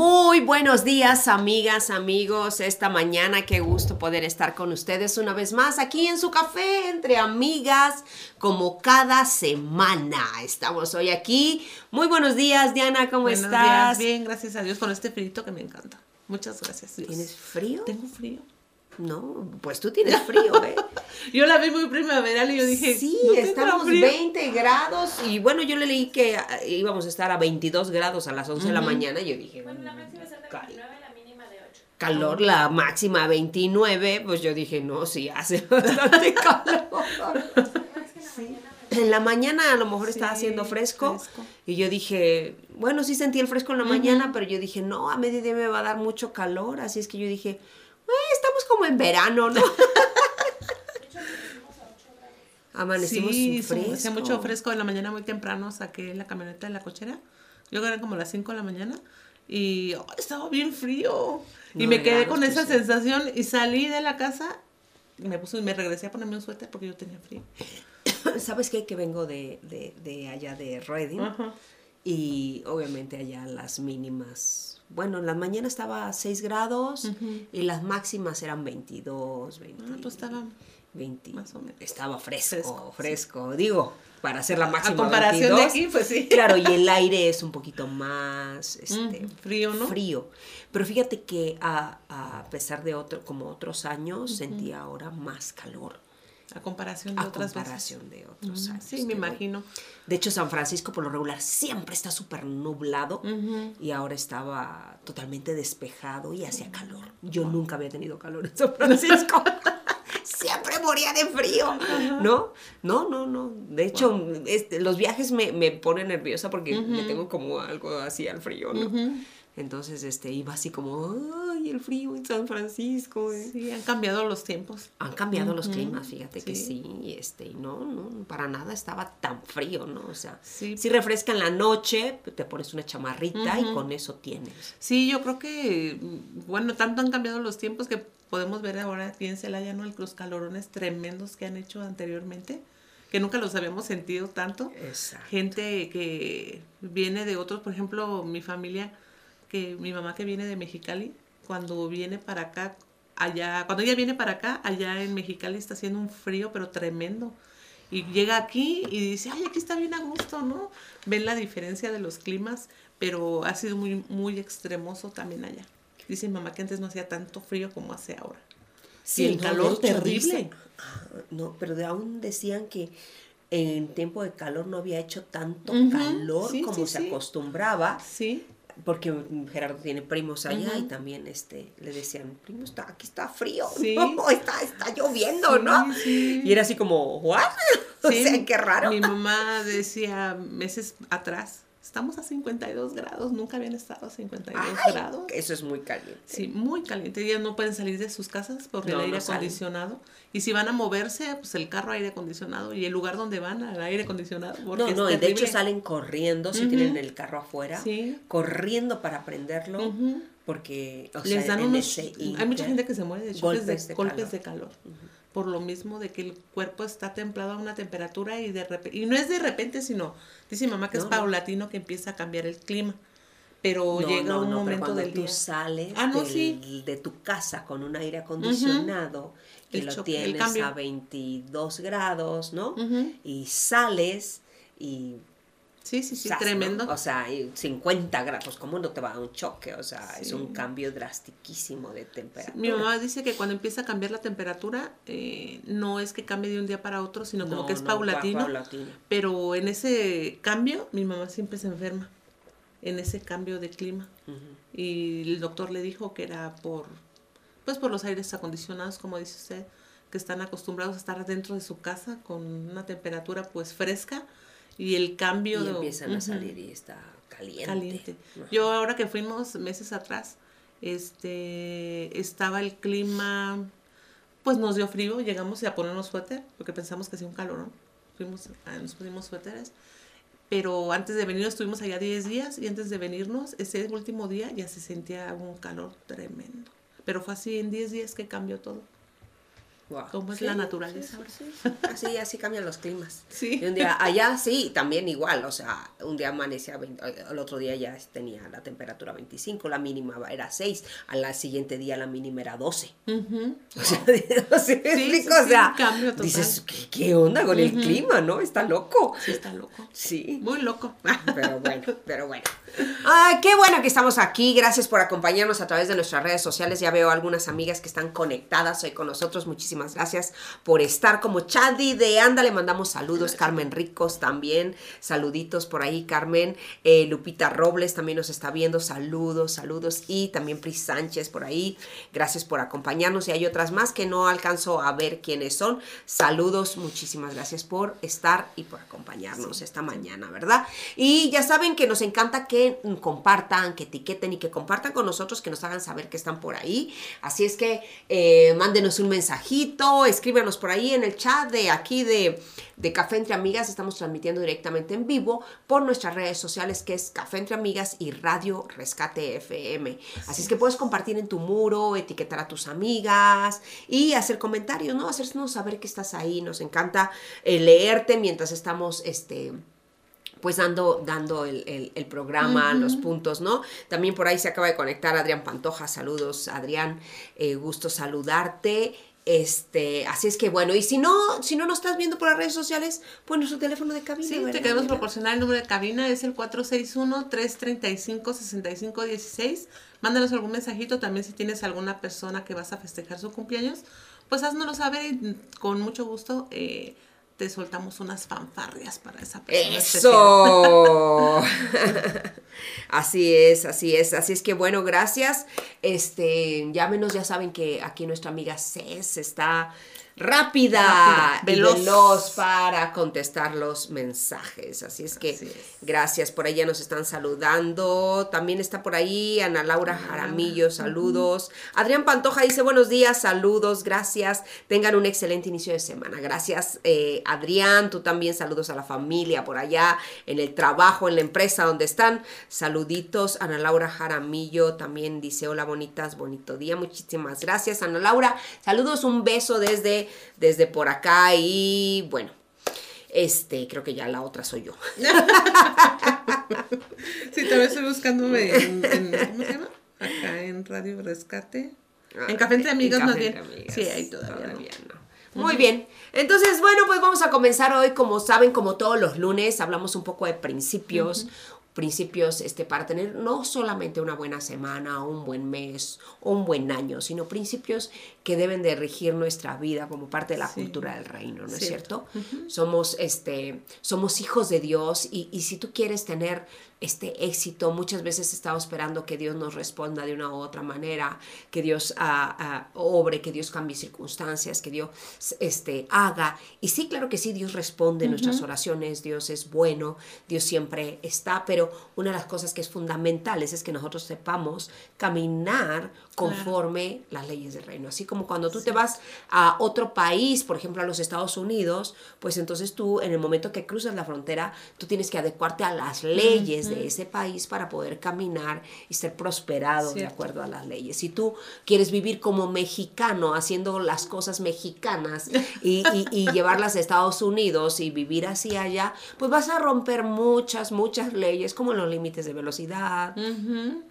Muy buenos días, amigas, amigos. Esta mañana, qué gusto poder estar con ustedes una vez más aquí en su café entre amigas, como cada semana. Estamos hoy aquí. Muy buenos días, Diana, ¿cómo buenos estás? Días, bien, gracias a Dios, con este frito que me encanta. Muchas gracias. Dios. ¿Tienes frío? Tengo frío. No, pues tú tienes frío, ¿eh? yo la vi muy primaveral y yo dije, sí, estamos 20 grados y bueno, yo le leí que ah, íbamos a estar a 22 grados a las 11 uh -huh. de la mañana y yo dije, bueno, la máxima es de 29, la mínima de 8. Calor, la máxima 29, pues yo dije, no, sí, hace bastante calor. sí. En la mañana a lo mejor sí, estaba haciendo fresco, fresco, y yo dije, bueno, sí sentí el fresco en la uh -huh. mañana, pero yo dije, no, a mediodía me va a dar mucho calor, así es que yo dije, como en verano, ¿no? Amanecimos sí, fresco. hacía mucho fresco en la mañana muy temprano, saqué la camioneta de la cochera. Yo eran como las 5 de la mañana y oh, estaba bien frío. No, y me quedé con esa sensación y salí de la casa y me puse me regresé a ponerme un suéter porque yo tenía frío. ¿Sabes qué? Que vengo de, de, de allá de Reading y obviamente allá las mínimas bueno, en la mañana estaba a 6 grados uh -huh. y las máximas eran 22, 20. Ah, pues estaba 20. Más o menos. Estaba fresco, fresco, fresco. Sí. digo, para hacer la máxima. A comparación 22, de aquí, pues sí. Claro, y el aire es un poquito más este, mm, frío, ¿no? Frío. Pero fíjate que a, a pesar de otro, como otros años, uh -huh. sentía ahora más calor. A comparación de a otras comparación veces. de otros uh -huh. años. Sí, me imagino. De hecho, San Francisco por lo regular siempre está súper nublado uh -huh. y ahora estaba totalmente despejado y hacía calor. Yo nunca había tenido calor en San Francisco. siempre moría de frío, ¿no? No, no, no. De hecho, wow. este, los viajes me, me ponen nerviosa porque le tengo como algo así al frío, ¿no? Entonces, este, iba así como, ay, el frío en San Francisco. Eh. Sí, han cambiado los tiempos. Han cambiado uh -huh. los climas, fíjate sí. que sí, este, no, no, para nada estaba tan frío, ¿no? O sea, sí. si refresca en la noche, te pones una chamarrita uh -huh. y con eso tienes. Sí, yo creo que, bueno, tanto han cambiado los tiempos que podemos ver ahora aquí en Celaya, ¿no? Los calorones tremendos que han hecho anteriormente que nunca los habíamos sentido tanto. Exacto. Gente que viene de otros, por ejemplo, mi familia que mi mamá que viene de Mexicali, cuando viene para acá, allá, cuando ella viene para acá, allá en Mexicali está haciendo un frío, pero tremendo. Y llega aquí y dice, ay, aquí está bien a gusto, ¿no? Ven la diferencia de los climas, pero ha sido muy, muy extremoso también allá. Dice mi mamá que antes no hacía tanto frío como hace ahora. Sí, el calor terrible. Dice, no, pero de aún decían que en tiempo de calor no había hecho tanto uh -huh. calor sí, como sí, se sí. acostumbraba. Sí porque Gerardo tiene primos allá uh -huh. y también este le decían, primo, está, aquí está frío, sí. no, está, está lloviendo, sí, ¿no? Sí. Y era así como, ¿what? o sea, qué raro. Mi mamá decía meses atrás, estamos a 52 grados, nunca habían estado a 52 Ay, grados. Eso es muy caliente. Sí, muy caliente. Ellas no pueden salir de sus casas porque No, el aire no salen. acondicionado. Y si van a moverse, pues el carro aire acondicionado y el lugar donde van al aire acondicionado. porque No, no, y de hecho salen corriendo si tienen el carro afuera, Sí. corriendo para prenderlo, porque o Les sea, dan unos. Hay mucha gente que se muere de golpes, de, de golpes calor. de calor. Por lo mismo de que el cuerpo está templado a una temperatura y de repente. Y no es de repente, sino. Dice mi mamá que No, es no. paulatino que empieza a cambiar el clima. Pero No, llega un pero momento cuando del tú día. sales Ah, no, del- sí. de tu casa con un aire acondicionado y El lo tienes a 22 grados, ¿no? Y sales y Sí, sí, sí, tremendo. O sea, y 50 grados, ¿cómo no te va a dar un choque? O sea, es un cambio drastiquísimo de temperatura. Mi mamá dice que cuando empieza a cambiar la temperatura, eh, no es que cambie de un día para otro, sino como No, que es no, pa- paulatino. paulatino. Pero en ese cambio, mi mamá siempre se enferma. En ese cambio de clima. Y el doctor le dijo que era por, pues por los aires acondicionados, como dice usted, que están acostumbrados a estar dentro de su casa con una temperatura pues fresca y el cambio Y de- empiezan a salir y está caliente. caliente. Yo ahora que fuimos meses atrás, este, estaba el clima, pues nos dio frío, llegamos a ponernos suéter, porque pensamos que hacía un calor, ¿no? Fuimos, ah, nos pusimos suéteres, pero antes de venir estuvimos allá 10 días y antes de venirnos, ese último día ya se sentía un calor tremendo. Pero fue así en 10 días que cambió todo. Wow. Cómo es Sí, la naturaleza. sí, sí, sí. Así, así cambian los climas. Sí. Y un día, allá sí, también igual, o sea, un día amanecía, 20, el otro día ya tenía la temperatura 25, la mínima era 6, al siguiente día la mínima era 12. Ujú. O sea, dices, ¿qué, qué onda con el clima, no? Está loco. Sí, está loco. Sí. Muy loco. Pero bueno, pero bueno. Ay, qué bueno que estamos aquí. Gracias por acompañarnos a través de nuestras redes sociales. Ya veo algunas amigas que están conectadas hoy con nosotros. Muchísimas gracias por estar. Como Chadi de Anda, le mandamos saludos. Carmen Ricos también. Saluditos por ahí, Carmen. Eh, Lupita Robles también nos está viendo. Saludos, saludos. Y también Pris Sánchez por ahí. Gracias por acompañarnos. Y hay otras más que no alcanzo a ver quiénes son. Saludos, muchísimas gracias por estar y por acompañarnos esta mañana, ¿verdad? Y ya saben que nos encanta que compartan, que etiqueten y que compartan con nosotros, que nos hagan saber que están por ahí. Así es que eh, mándenos un mensajito, escríbanos por ahí en el chat de aquí de, de Café Entre Amigas. Estamos transmitiendo directamente en vivo por nuestras redes sociales, que es Café Entre Amigas y Radio Rescate FM. Así es que puedes compartir en tu muro, etiquetar a tus amigas y hacer comentarios, ¿no? Hacernos saber que estás ahí. Nos encanta eh, leerte mientras estamos, este pues dando, dando el, el- el programa, los puntos, ¿no? También por ahí se acaba de conectar Adrián Pantoja, saludos Adrián, eh, gusto saludarte. Este, así es que bueno, y si no, si no nos estás viendo por las redes sociales, pues nuestro teléfono de cabina. Sí, ¿verdad, te queremos proporcionar el número de cabina, es el 461-335-6516. Mándanos algún mensajito también si tienes alguna persona que vas a festejar su cumpleaños, pues háznoslo saber y con mucho gusto eh, te soltamos unas fanfarrias para esa persona. Eso. así es, así es. Así es que bueno, gracias. Este, llámenos, ya saben que aquí nuestra amiga Cés está rápida, Rápida, y veloz. para contestar los mensajes. Así es que Así es. gracias. Por ahí ya nos están saludando. También está por ahí Ana Laura Jaramillo, saludos. Adrián Pantoja dice buenos días, saludos, gracias. Tengan un excelente inicio de semana. Gracias, eh, Adrián. Tú también saludos a la familia por allá, en el trabajo, en la empresa donde están. Saluditos. Ana Laura Jaramillo también dice hola bonitas, bonito día. Muchísimas gracias, Ana Laura. Saludos, un beso desde, desde por acá y bueno. Este, creo que ya la otra soy yo. Sí, también estoy buscándome en, en- ¿cómo se llama? Acá en Radio Rescate. En Café Entre En Amigas más Café bien. Entre Amigas, Sí, ahí todavía, no. no. Muy bien. Entonces, bueno, pues vamos a comenzar hoy, como saben, como todos los lunes, hablamos un poco de principios. Principios este, para tener no solamente una buena semana, un buen mes o un buen año, sino principios que deben de regir nuestra vida como parte de la Sí. cultura del reino, ¿no es Cierto. cierto? Somos, este, somos hijos de Dios y, y si tú quieres tener este éxito, muchas veces estamos esperando que Dios nos responda de una u otra manera, que Dios ah, obre, que Dios cambie circunstancias, que Dios este, haga. Y sí, claro que sí, Dios responde nuestras oraciones, Dios es bueno, Dios siempre está, pero una de las cosas que es fundamentales es que nosotros sepamos caminar conforme las leyes del reino. Así como cuando tú te vas a otro país, por ejemplo a los Estados Unidos, pues entonces tú en el momento que cruzas la frontera, tú tienes que adecuarte a las leyes de ese país para poder caminar y ser prosperado de acuerdo a las leyes. Si tú quieres vivir como mexicano, haciendo las cosas mexicanas y, y- y llevarlas a Estados Unidos y vivir así allá, pues vas a romper muchas, muchas leyes, como los límites de velocidad, Ujú.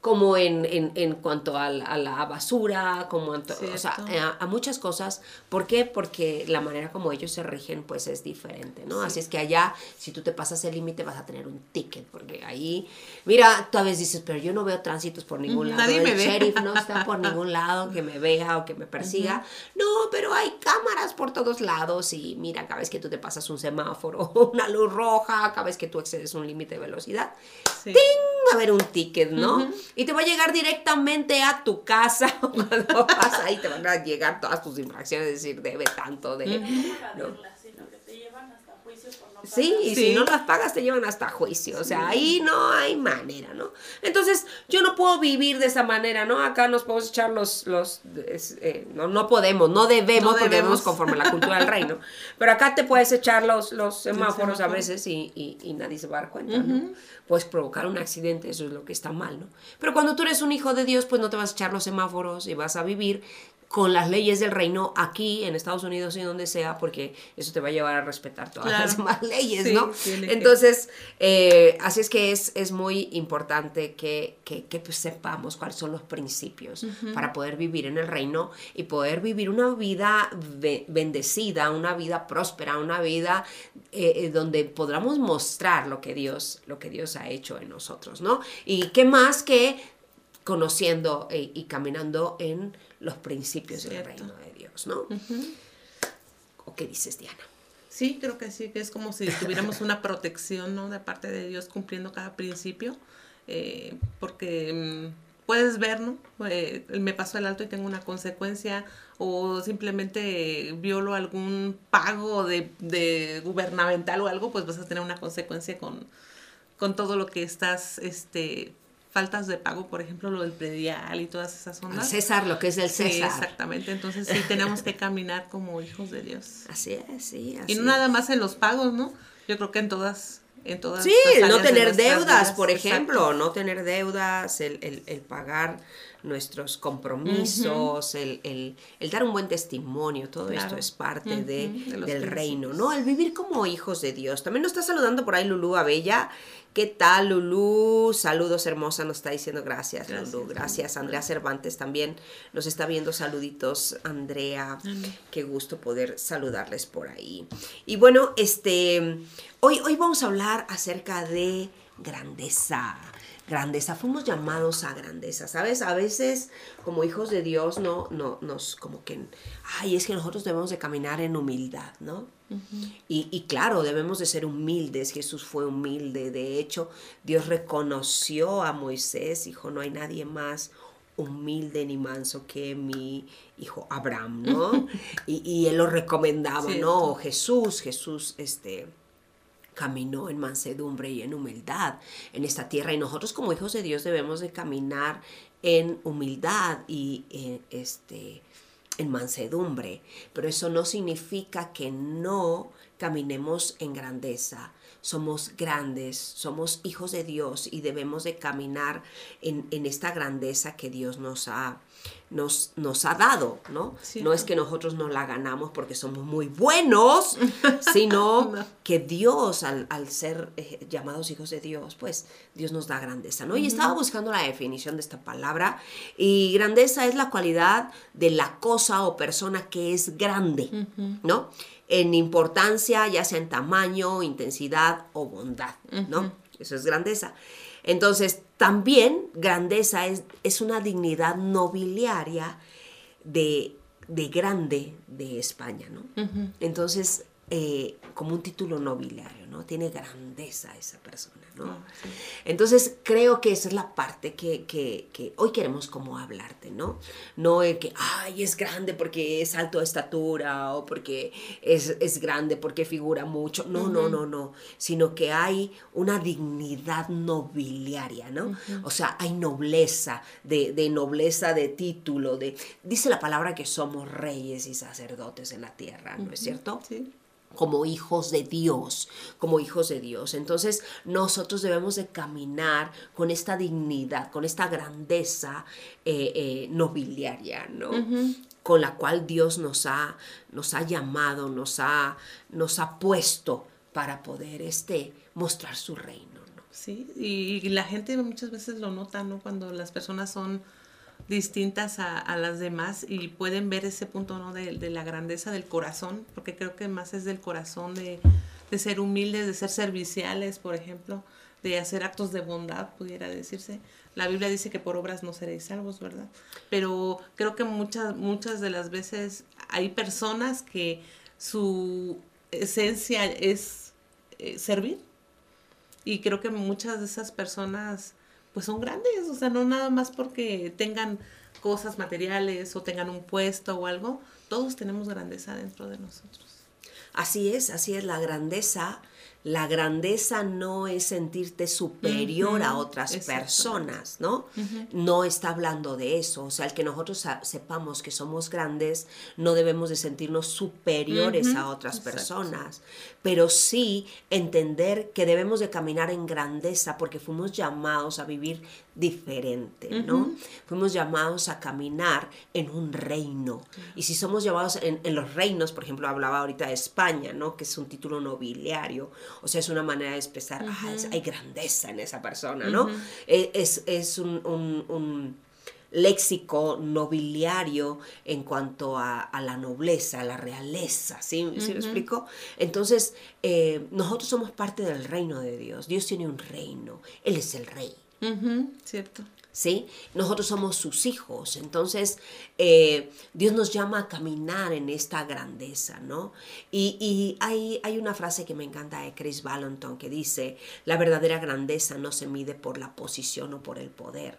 Como en, en, en cuanto a, la- a la basura, como en o sea, a, a muchas cosas. ¿Por qué? Porque la manera como ellos se rigen pues es diferente, ¿no? Así es que allá, si tú te pasas el límite, vas a tener un ticket, porque ahí, mira, tú a veces dices, pero yo no veo tránsitos por ningún lado. nadie el me ve. sheriff no está por ningún lado que me vea o que me persiga. No, pero hay cámaras por todos lados y mira, cada vez que tú te pasas un semáforo, una luz roja, cada vez que tú excedes un límite de velocidad, Sí. a ver un ticket, ¿no? Y te va a llegar directamente a tu casa. Cuando vas ahí te van a llegar todas tus infracciones, es decir, debe tanto de... ¿no? sino que te llevan hasta juicio por no Sí, y Sí. si no las pagas te llevan hasta juicio. O sea, ahí no hay manera, ¿no? Entonces, yo no puedo vivir de esa manera, ¿no? Acá nos podemos echar los... los es, eh, no, no podemos, no debemos, No porque debemos. debemos conforme a la cultura del reino. Pero acá te puedes echar los, los semáforos a veces y, y- y nadie se va a dar cuenta, ¿no? Puedes provocar un accidente, eso es lo que está mal, ¿no? Pero cuando tú eres un hijo de Dios, pues no te vas a echar los semáforos y vas a vivir con las leyes del reino aquí en Estados Unidos y donde sea, porque eso te va a llevar a respetar todas Claro. las demás leyes, Sí, ¿no? Entonces, eh, así es que es, es muy importante que, que, que, pues, sepamos cuáles son los principios para poder vivir en el reino y poder vivir una vida be- bendecida, una vida próspera, una vida eh, eh, donde podamos mostrar lo que Dios, lo que Dios ha hecho en nosotros, ¿no? Y qué más que conociendo eh, y caminando en los principios del reino de Dios, ¿no? ¿O qué dices, Diana? Sí, creo que sí, que es como si tuviéramos una protección, ¿no? De parte de Dios cumpliendo cada principio, eh, porque mm, puedes ver, ¿no? Eh, me paso el alto y tengo una consecuencia, o simplemente violo algún pago de, de gubernamental o algo, pues vas a tener una consecuencia con, con todo lo que estás, este, faltas de pago, por ejemplo, lo del predial y todas esas Al ondas. César, lo que es del Sí, César. exactamente. Entonces sí tenemos que caminar como hijos de Dios. Así es, sí, así Y no es. nada más en los pagos, ¿no? Yo creo que en todas, en todas. Sí, las no de tener nuestras deudas, vidas. por Exacto. ejemplo, no tener deudas, el, el- el pagar nuestros compromisos, el, el- el dar un buen testimonio, todo esto es parte de, del reino. ¿no? El vivir como hijos de Dios. También nos está saludando por ahí Lulú Abella. ¿Qué tal, Lulú? Saludos, hermosa, nos está diciendo gracias, Gracias, Lulú. Gracias, Andrea Cervantes también nos está viendo. Saluditos, Andrea. Qué gusto poder saludarles por ahí. Y bueno, este, hoy, hoy vamos a hablar acerca de grandeza. Grandeza, fuimos llamados a grandeza, ¿sabes? A veces como hijos de Dios no, no nos como que, ay, es que nosotros debemos de caminar en humildad, ¿no? y, y claro, debemos de ser humildes. Jesús fue humilde. De hecho, Dios reconoció a Moisés, dijo, no hay nadie más humilde ni manso que mi hijo Abraham, ¿no? y, y él lo recomendaba, ¿no? Jesús, Jesús, este caminó en mansedumbre y en humildad en esta tierra y nosotros como hijos de Dios debemos de caminar en humildad y eh, este en mansedumbre, pero eso no significa que no caminemos en grandeza. Somos grandes, somos hijos de Dios y debemos de caminar en, en esta grandeza que Dios nos ha, nos, nos ha dado, ¿no? No es que nosotros nos la ganamos porque somos muy buenos, sino No. que Dios, al, al ser eh, llamados hijos de Dios, pues Dios nos da grandeza, ¿no? Y estaba buscando la definición de esta palabra y grandeza es la cualidad de la cosa o persona que es grande, ¿no? En importancia, ya sea en tamaño, intensidad o bondad, ¿no? Eso es grandeza. Entonces, también grandeza es, es una dignidad nobiliaria de, de grande de España, ¿no? Entonces, eh, como un título nobiliario, ¿no? Tiene grandeza esa persona, ¿no? Ah, sí. Entonces, creo que esa es la parte que, que- que hoy queremos como hablarte, ¿no? No el que, ay, es grande porque es alto de estatura o porque es, es grande porque figura mucho. No, no, no, no. Sino que hay una dignidad nobiliaria, ¿no? O sea, hay nobleza, de, de nobleza de título, de... Dice la palabra que somos reyes y sacerdotes en la tierra, ¿no es cierto? Sí. Como hijos de Dios, como hijos de Dios. Entonces nosotros debemos de caminar con esta dignidad, con esta grandeza eh, eh, nobiliaria, ¿no? Con la cual Dios nos ha, nos ha llamado, nos ha, nos ha puesto para poder este, mostrar su reino, ¿no? Sí, y, y la gente muchas veces lo nota, ¿no? Cuando las personas son distintas a, a las demás y pueden ver ese punto, ¿no? De, de la grandeza del corazón, porque creo que más es del corazón de, de ser humildes, de ser serviciales, por ejemplo, de hacer actos de bondad, pudiera decirse. La Biblia dice que por obras no seréis salvos, ¿verdad? Pero creo que muchas, muchas de las veces hay personas que su esencia es eh, servir. Y creo que muchas de esas personas pues son grandes, o sea, no nada más porque tengan cosas materiales o tengan un puesto o algo, todos tenemos grandeza dentro de nosotros. Así es, así es la grandeza. La grandeza no es sentirte superior a otras personas, ¿no? No está hablando de eso. O sea, el que nosotros sepamos que somos grandes, no debemos de sentirnos superiores a otras exacto. personas, pero sí entender que debemos de caminar en grandeza porque fuimos llamados a vivir diferente, ¿no? Fuimos llamados a caminar en un reino. Y si somos llamados en, en los reinos, por ejemplo, hablaba ahorita de España, ¿no? Que es un título nobiliario. O sea, es una manera de expresar, ah, es- hay grandeza en esa persona, ¿no? E- Es, es un, un- un léxico nobiliario en cuanto a, a la nobleza, a la realeza, ¿sí? ¿Sí me explico? Entonces, eh, nosotros somos parte del reino de Dios. Dios tiene un reino. Él es el rey. Cierto. ¿Sí? Nosotros somos sus hijos, entonces eh, Dios nos llama a caminar en esta grandeza, ¿no? Y, y hay, hay una frase que me encanta de Chris Valenton que dice, la verdadera grandeza no se mide por la posición o por el poder,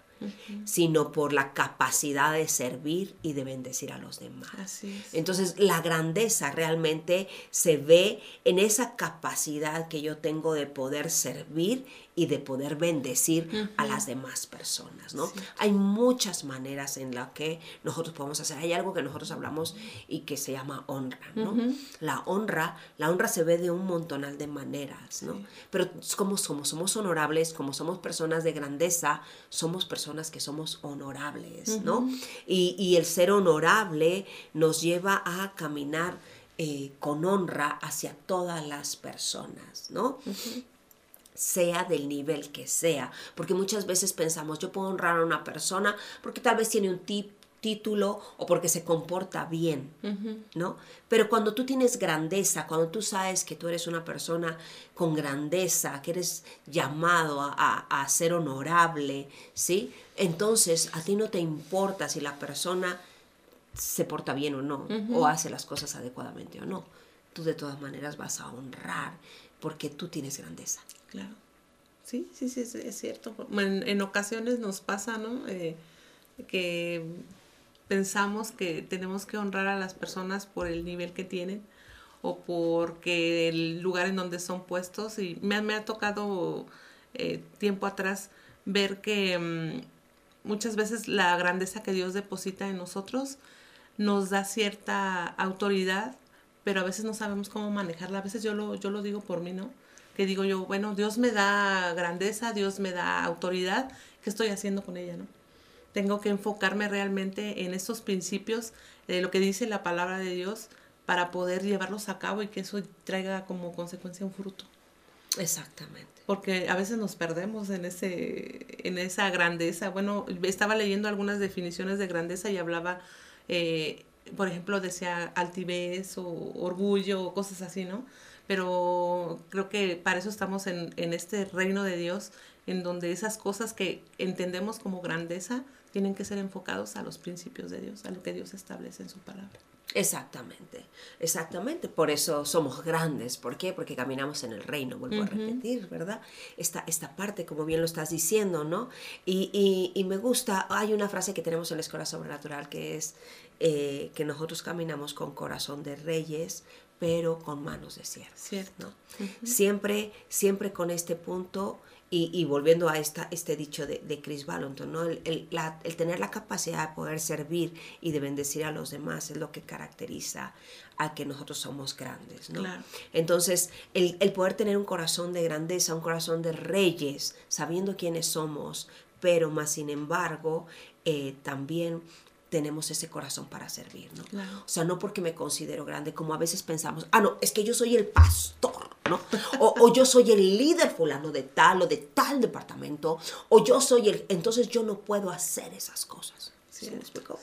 sino por la capacidad de servir y de bendecir a los demás. Entonces la grandeza realmente se ve en esa capacidad que yo tengo de poder servir y de poder bendecir a las demás personas, ¿no? Hay muchas maneras en las que nosotros podemos hacer. Hay algo que nosotros hablamos y que se llama honra, ¿no? La honra, la honra se ve de un montonal de maneras, ¿no? Pero como somos, somos honorables, como somos personas de grandeza, somos personas que somos honorables, ¿no? y, y el ser honorable nos lleva a caminar eh, con honra hacia todas las personas, ¿no? Sea del nivel que sea, porque muchas veces pensamos, yo puedo honrar a una persona porque tal vez tiene un ti- título o porque se comporta bien, ¿no? Pero cuando tú tienes grandeza, cuando tú sabes que tú eres una persona con grandeza, que eres llamado a, a- a ser honorable, ¿sí? Entonces a ti no te importa si la persona se porta bien o no, o hace las cosas adecuadamente o no. Tú de todas maneras vas a honrar porque tú tienes grandeza. Claro. Sí, sí, sí, es, cierto. En, en ocasiones nos pasa, ¿no? Eh, que pensamos que tenemos que honrar a las personas por el nivel que tienen o porque el lugar en donde son puestos. Y me, me ha tocado eh, tiempo atrás ver que mm, muchas veces la grandeza que Dios deposita en nosotros nos da cierta autoridad, pero a veces no sabemos cómo manejarla. A veces yo lo, yo lo digo por mí, ¿no? Que digo yo, bueno, Dios me da grandeza, Dios me da autoridad, ¿qué estoy haciendo con ella, no? Tengo que enfocarme realmente en esos principios de lo que dice la palabra de Dios para poder llevarlos a cabo y que eso traiga como consecuencia un fruto. Exactamente. Porque a veces nos perdemos en, ese, en esa grandeza. Bueno, estaba leyendo algunas definiciones de grandeza y hablaba, eh, por ejemplo, decía altivez o orgullo o cosas así, ¿no? Pero creo que para eso estamos en, en este reino de Dios, en donde esas cosas que entendemos como grandeza tienen que ser enfocados a los principios de Dios, a lo que Dios establece en su palabra. Exactamente, exactamente. Por eso somos grandes. ¿Por qué? Porque caminamos en el reino, vuelvo a repetir, ¿verdad? Esta, esta parte, como bien lo estás diciendo, ¿no? Y, y- y me gusta, hay una frase que tenemos en la Escuela Sobrenatural que es eh, que nosotros caminamos con corazón de reyes, pero con manos de. Cierto. ¿no? Siempre, siempre con este punto y, y volviendo a esta, este dicho de, de Chris Valenton, ¿no? El, el- la- el tener la capacidad de poder servir y de bendecir a los demás es lo que caracteriza a que nosotros somos grandes, ¿no? Claro. Entonces, el, el poder tener un corazón de grandeza, un corazón de reyes, sabiendo quiénes somos, pero más sin embargo, eh, también tenemos ese corazón para servir, ¿no? Claro. O sea, no porque me considero grande, como a veces pensamos, ah, no, es que yo soy el pastor, ¿no? O, o yo soy el líder fulano de tal o de tal departamento, o yo soy el... Entonces yo no puedo hacer esas cosas. ¿Sí, me explico?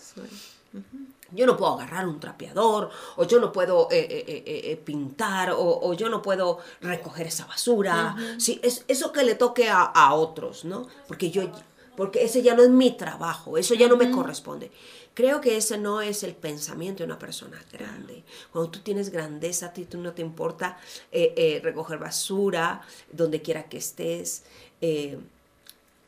Yo no puedo agarrar un trapeador, o yo no puedo eh, eh, eh, pintar, o, o yo no puedo recoger esa basura. Sí, es, eso que le toque a, a otros, ¿no? Porque yo, porque ese ya no es mi trabajo, eso ya no me corresponde. Creo que ese no es el pensamiento de una persona grande. Cuando tú tienes grandeza, a ti tú no te importa eh, eh, recoger basura, donde quiera que estés. eh,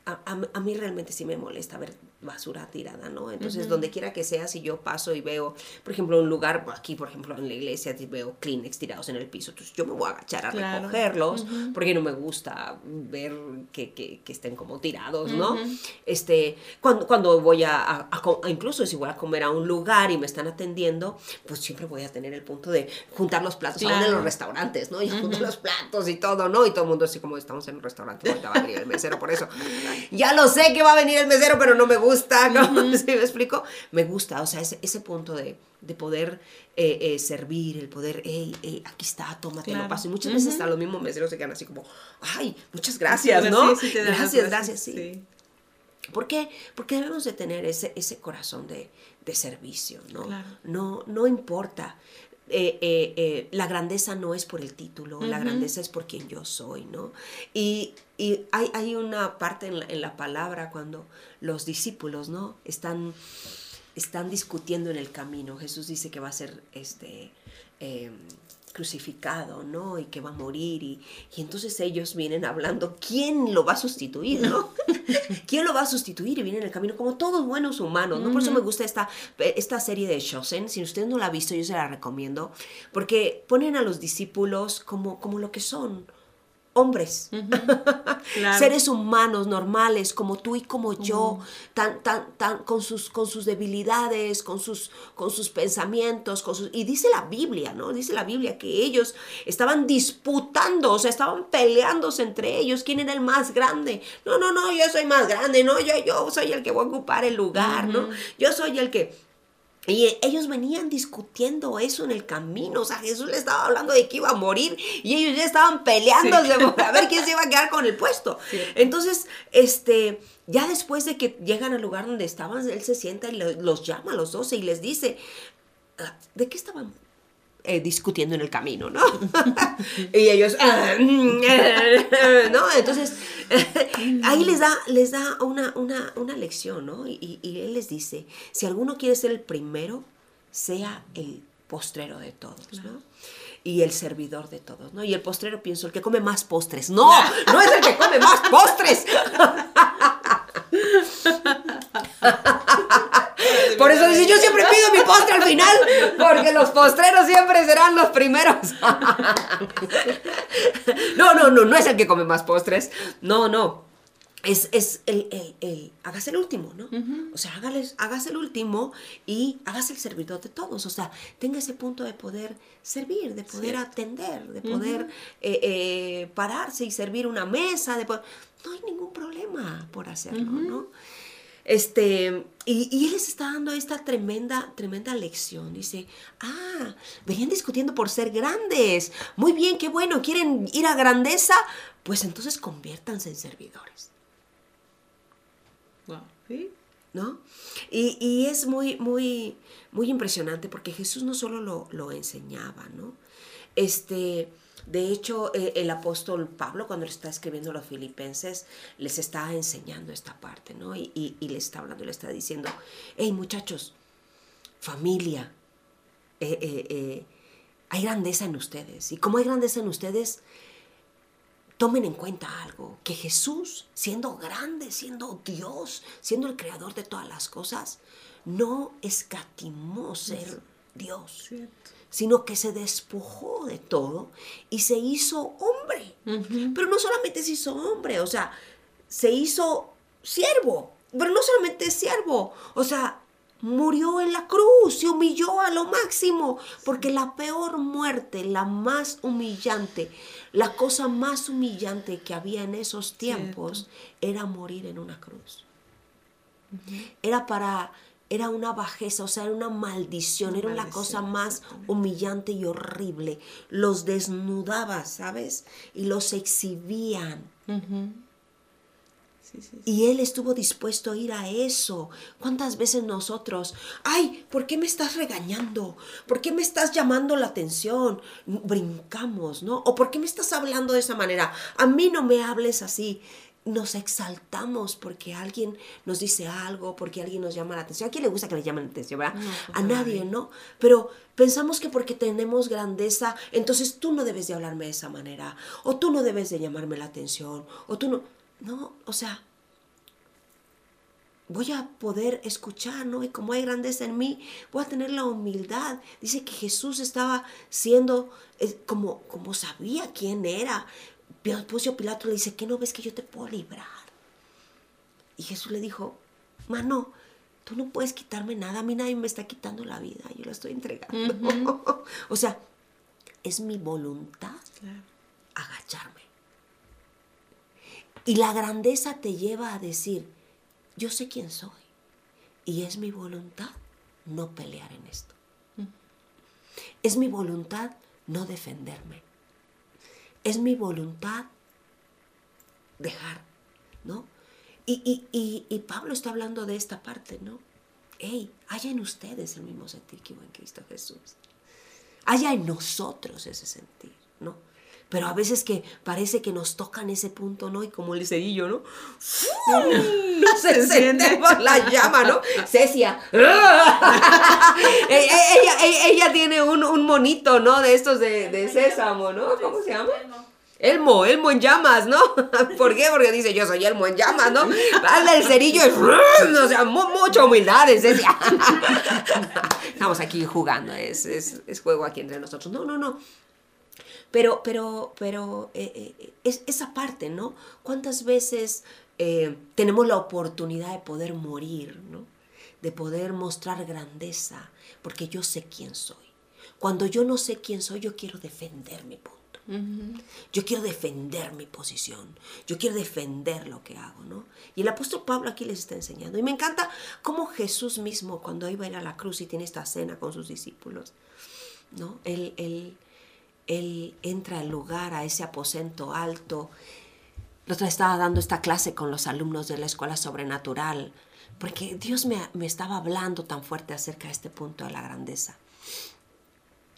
a, a- a mí realmente sí me molesta ver basura tirada, ¿no? Entonces, donde quiera que sea, si yo paso y veo, por ejemplo, un lugar, aquí, por ejemplo, en la iglesia, si veo Kleenex tirados en el piso, entonces yo me voy a agachar a Claro. recogerlos, porque no me gusta ver que, que- que estén como tirados, ¿no? Este, cuando, cuando voy a, a- a incluso si voy a comer a un lugar y me están atendiendo, pues siempre voy a tener el punto de juntar los platos, aún en Claro. los restaurantes, ¿no? Y junto los platos y todo, ¿no? Y todo el mundo así como estamos en un restaurante, ahorita va a venir el mesero por eso. Ya lo sé que va a venir el mesero, pero no me gusta, ¿no? ¿Sí me explico? Me gusta, o sea, ese, ese punto de, de poder eh, eh, servir, el poder, hey, hey, aquí está, tómate, lo Claro. paso. Y muchas veces hasta los mismos meseros se quedan así como, ay, muchas gracias, ¿no? Sí, sí, gracias, gracias, sí. sí. ¿Por qué? Porque debemos de tener ese, ese corazón de, de servicio, ¿no? Claro. No, no importa. Eh, eh, eh, la grandeza no es por el título, la grandeza es por quien yo soy, ¿no? Y, y hay, hay una parte en la, en la palabra cuando los discípulos, ¿no? Están, están discutiendo en el camino. Jesús dice que va a ser este, eh, crucificado, ¿no? Y que va a morir. Y, y entonces ellos vienen hablando, ¿quién lo va a sustituir, no? ¿Quién lo va a sustituir? Y vienen en el camino como todos buenos humanos, ¿no? Por eso me gusta esta, esta serie de Shosen. Si usted no la ha visto, yo se la recomiendo. Porque ponen a los discípulos como, como lo que son. Hombres, Claro. seres humanos normales como tú y como yo, tan, tan, tan, con sus, con sus debilidades, con sus, con sus pensamientos, con sus, y dice la Biblia, ¿no? Dice la Biblia que ellos estaban disputando, o sea, estaban peleándose entre ellos, quién era el más grande. No, no, no, yo soy más grande, no, yo, yo soy el que voy a ocupar el lugar, ¿no? Yo soy el que y ellos venían discutiendo eso en el camino. O sea, Jesús le estaba hablando de que iba a morir y ellos ya estaban peleándose por a ver quién se iba a quedar con el puesto. Entonces, este, ya después de que llegan al lugar donde estaban, él se sienta y lo- los llama a los doce y les dice, "Ah, ¿de qué estaban eh, discutiendo en el camino, ¿no? y ellos, ¿no? Entonces, ahí les da, les da una, una, una lección, ¿no? Y él les dice, si alguno quiere ser el primero, sea el postrero de todos, ¿no? Y el servidor de todos, ¿no? Y el postrero pienso, el que come más postres. No, no es el que come más postres. Dice, yo siempre pido mi postre al final, porque los postreros siempre serán los primeros. No, no, no, no es el que come más postres. No, no. Es, es el, el, el- hágase el último, ¿no? O sea, hágales, hágase el último y hágase el servidor de todos. O sea, tenga ese punto de poder servir, de poder atender, de poder eh, eh, pararse y servir una mesa, de poder- No hay ningún problema por hacerlo, ¿no? Este, y, y él les está dando esta tremenda, tremenda lección. Dice, ah, venían discutiendo por ser grandes. Muy bien, qué bueno, quieren ir a grandeza. Pues entonces conviértanse en servidores. Wow. ¿Sí? ¿no? Y, y es muy, muy, muy impresionante porque Jesús no solo lo, lo enseñaba, ¿no? Este, de hecho, eh, el apóstol Pablo, cuando le está escribiendo a los filipenses, les está enseñando esta parte, ¿no? Y, y, y le está hablando, le está diciendo, hey muchachos, familia, eh, eh, hay grandeza en ustedes. Y como hay grandeza en ustedes, tomen en cuenta algo, que Jesús, siendo grande, siendo Dios, siendo el creador de todas las cosas, no escatimó ser Dios, Cierto. Sino que se despojó de todo y se hizo hombre. Pero no solamente se hizo hombre, o sea, se hizo siervo, pero no solamente siervo, o sea, murió en la cruz, se humilló a lo máximo, porque la peor muerte, la más humillante, la cosa más humillante que había en esos tiempos era morir en una cruz. Era para era una bajeza, o sea, era una maldición, era la cosa más humillante y horrible. Los desnudaba, ¿sabes? Y los exhibían. Sí, sí, sí. Y él estuvo dispuesto a ir a eso. ¿Cuántas veces nosotros, ay, ¿por qué me estás regañando? ¿Por qué me estás llamando la atención? Brincamos, ¿no? ¿O por qué me estás hablando de esa manera? A mí no me hables así. Nos exaltamos porque alguien nos dice algo, porque alguien nos llama la atención. ¿A quién le gusta que le llamen la atención, verdad? No, pues a nadie. ¿no? Pero pensamos que porque tenemos grandeza, entonces tú no debes de hablarme de esa manera, o tú no debes de llamarme la atención, o tú no... No, o sea, voy a poder escuchar, ¿no? Y como hay grandeza en mí, voy a tener la humildad. Dice que Jesús estaba siendo eh, como, como sabía quién era. Poncio Pilato le dice, ¿qué no ves que yo te puedo librar? Y Jesús le dijo, mano, tú no puedes quitarme nada, a mí nadie me está quitando la vida, yo la estoy entregando. o sea, es mi voluntad Claro. agacharme. Y la grandeza te lleva a decir, yo sé quién soy. Y es mi voluntad no pelear en esto. Es mi voluntad no defenderme. Es mi voluntad dejar, ¿no? Y, y- y- y Pablo está hablando de esta parte, ¿no? Hey, haya en ustedes el mismo sentir que hubo en Cristo Jesús haya en nosotros ese sentir, ¿no? Pero a veces que parece que nos tocan ese punto, ¿no? Y como el cerillo, ¿no? ¡Fum! Nos encendemos la llama, ¿no? Cecia. ella, ella- ella- ella tiene un, un monito, ¿no? De estos de, de sésamo, ¿no? ¿Cómo se llama? Elmo, Elmo en llamas, ¿no? ¿Por qué? Porque dice, yo soy Elmo en llamas, ¿no? Hazle el cerillo y... O sea, mu- mucha humildad, Cecia. Estamos aquí jugando, es, es, es juego aquí entre nosotros. No, no, no. Pero, pero, pero, eh, eh, es esa parte, ¿no? ¿Cuántas veces eh, tenemos la oportunidad de poder morir, ¿no? De poder mostrar grandeza, porque yo sé quién soy. Cuando yo no sé quién soy, yo quiero defender mi punto. Yo quiero defender mi posición. Yo quiero defender lo que hago, ¿no? Y el apóstol Pablo aquí les está enseñando. Y me encanta cómo Jesús mismo, cuando iba a ir a la cruz y tiene esta cena con sus discípulos, ¿no? Él, él, él entra al lugar, a ese aposento alto. La estaba dando esta clase con los alumnos de la escuela sobrenatural, porque Dios me, me estaba hablando tan fuerte acerca de este punto de la grandeza.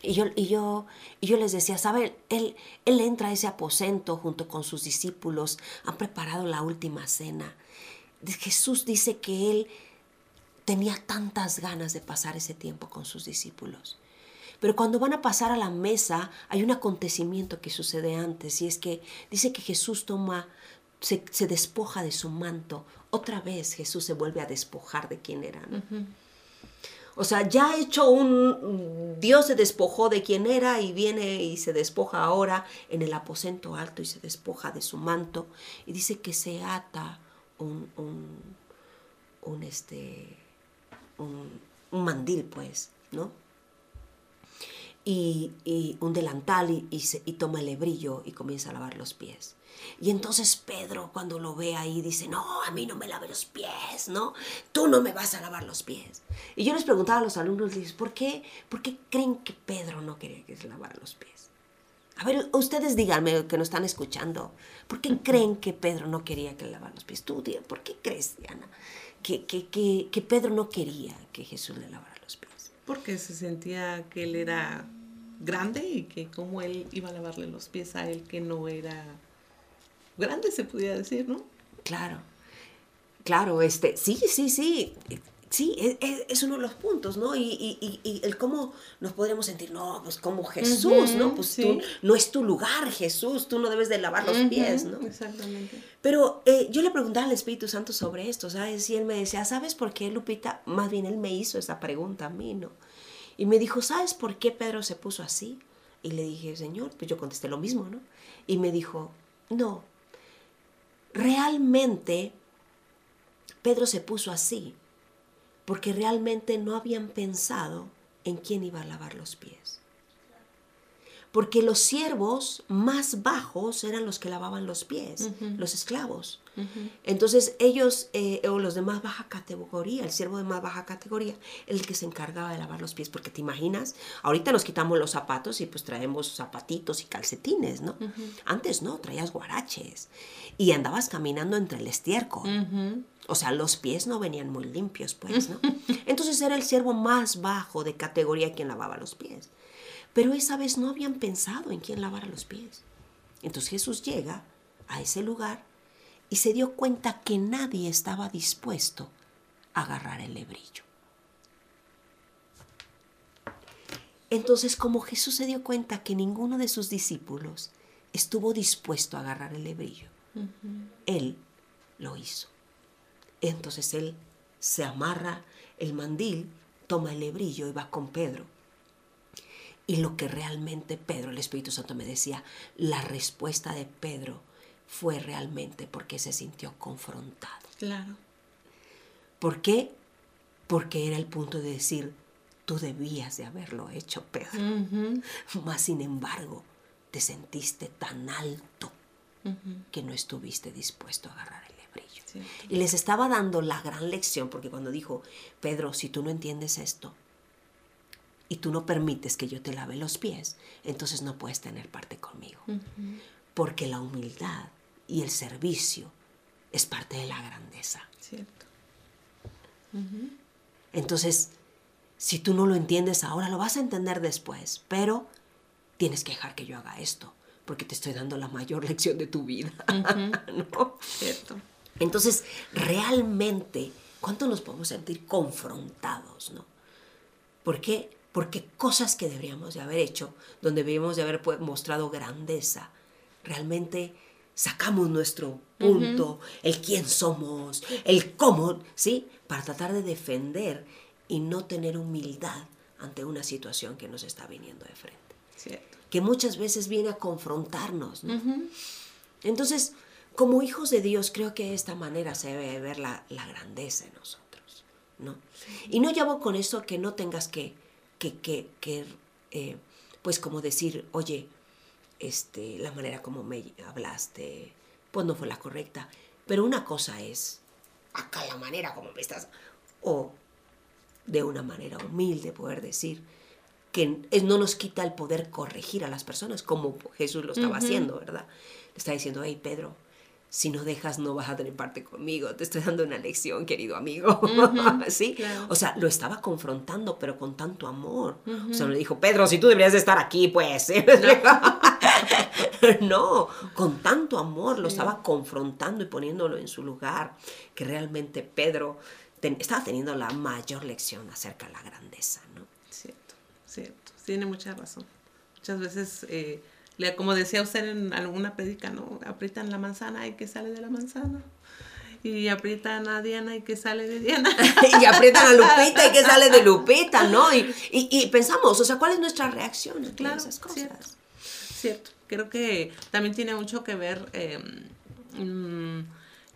Y yo, y yo, y yo les decía, ¿sabe? Él, él entra a ese aposento junto con sus discípulos, han preparado la última cena. Jesús dice que él tenía tantas ganas de pasar ese tiempo con sus discípulos. Pero cuando van a pasar a la mesa, hay un acontecimiento que sucede antes, y es que dice que Jesús toma, se, se despoja de su manto. Otra vez Jesús se vuelve a despojar de quién era. ¿no? O sea, ya ha hecho un... Dios se despojó de quién era y viene y se despoja ahora en el aposento alto y se despoja de su manto. Y dice que se ata un, un, un, este, un, un mandil, pues, ¿no? Y, un delantal y, toma el hebrillo y comienza a lavar los pies. Y entonces Pedro cuando lo ve ahí dice, no, a mí no me lave los pies, ¿no? Tú no me vas a lavar los pies. Y yo les preguntaba a los alumnos, ¿por qué, ¿por qué creen que Pedro no quería que se lavara los pies? A ver, ustedes díganme que nos están escuchando, ¿por qué creen que Pedro no quería que le lavara los pies? Tú, ¿por qué crees, Diana, que, que, que, Pedro no quería que Jesús le lavara? Porque se sentía que él era grande y que como él iba a lavarle los pies a él que no era grande, se podía decir, ¿no? Claro, claro, este, sí, sí, sí, sí, es, es- es uno de los puntos, ¿no? Y, y- y- el cómo nos podríamos sentir, no, pues como Jesús, ¿no? Pues sí. tú, no es tu lugar, Jesús, tú no debes de lavar los pies, ¿no? Exactamente. Pero eh, yo le preguntaba al Espíritu Santo sobre esto, ¿sabes? Y él me decía, ¿sabes por qué, Lupita? Más bien él me hizo esa pregunta a mí, ¿no? Y me dijo, ¿sabes por qué Pedro se puso así? Y le dije, Señor, pues yo contesté lo mismo, ¿no? Y me dijo, no, realmente Pedro se puso así porque realmente no habían pensado en quién iba a lavar los pies. Porque los siervos más bajos eran los que lavaban los pies, los esclavos. Entonces ellos, eh, o los de más baja categoría, el siervo de más baja categoría, el que se encargaba de lavar los pies. Porque te imaginas, ahorita nos quitamos los zapatos y pues traemos zapatitos y calcetines, ¿no? Antes no, traías guaraches y andabas caminando entre el estiércol. O sea, los pies no venían muy limpios, pues, ¿no? Entonces era el siervo más bajo de categoría quien lavaba los pies. Pero esa vez no habían pensado en quién lavara los pies. Entonces Jesús llega a ese lugar y se dio cuenta que nadie estaba dispuesto a agarrar el lebrillo. Entonces, como Jesús se dio cuenta que ninguno de sus discípulos estuvo dispuesto a agarrar el lebrillo, Él lo hizo. Entonces Él se amarra el mandil, toma el lebrillo y va con Pedro. Y lo que realmente Pedro, el Espíritu Santo me decía, la respuesta de Pedro fue realmente porque se sintió confrontado. Claro. ¿Por qué? Porque era el punto de decir, tú debías de haberlo hecho, Pedro. Mas, sin embargo, te sentiste tan alto que no estuviste dispuesto a agarrar el lebrillo. Y les estaba dando la gran lección, porque cuando dijo, Pedro, si tú no entiendes esto, y tú no permites que yo te lave los pies, entonces no puedes tener parte conmigo. Porque la humildad y el servicio es parte de la grandeza. Cierto. Entonces, si tú no lo entiendes ahora, lo vas a entender después, pero tienes que dejar que yo haga esto, porque te estoy dando la mayor lección de tu vida. ¿No? Cierto. Entonces, realmente, ¿cuánto nos podemos sentir confrontados? ¿no? ¿Por qué? Porque cosas que deberíamos de haber hecho, donde debíamos de haber mostrado grandeza, realmente sacamos nuestro punto, el quién somos, el cómo, ¿sí? Para tratar de defender y no tener humildad ante una situación que nos está viniendo de frente. Cierto. Que muchas veces viene a confrontarnos. ¿no? Entonces, como hijos de Dios, creo que de esta manera se debe ver la, la grandeza en nosotros. ¿no? Y no llamo con esto que no tengas que que, que, que eh, pues como decir, oye, este, la manera como me hablaste, pues no fue la correcta. Pero una cosa es, acá la manera como me estás, o de una manera humilde poder decir que no nos quita el poder corregir a las personas, como Jesús lo estaba haciendo, ¿verdad? Le está diciendo, hey Pedro, si no dejas no vas a tener parte conmigo, te estoy dando una lección, querido amigo. ¿Sí? O sea, lo estaba confrontando, pero con tanto amor. O sea, le dijo, Pedro, si tú deberías de estar aquí, pues. no, con tanto amor lo estaba confrontando y poniéndolo en su lugar, que realmente Pedro estaba teniendo la mayor lección acerca de la grandeza, ¿no? Cierto, cierto. Tiene mucha razón. Muchas veces... Eh, como decía usted en alguna predica, ¿no? Aprietan la manzana y que sale de la manzana. Y aprietan a Diana y que sale de Diana. y aprietan a Lupita y que sale de Lupita, ¿no? Y, y, pensamos, o sea, ¿cuál es nuestra reacción a claro, esas cosas? Cierto, cierto. Creo que también tiene mucho que ver em, mm,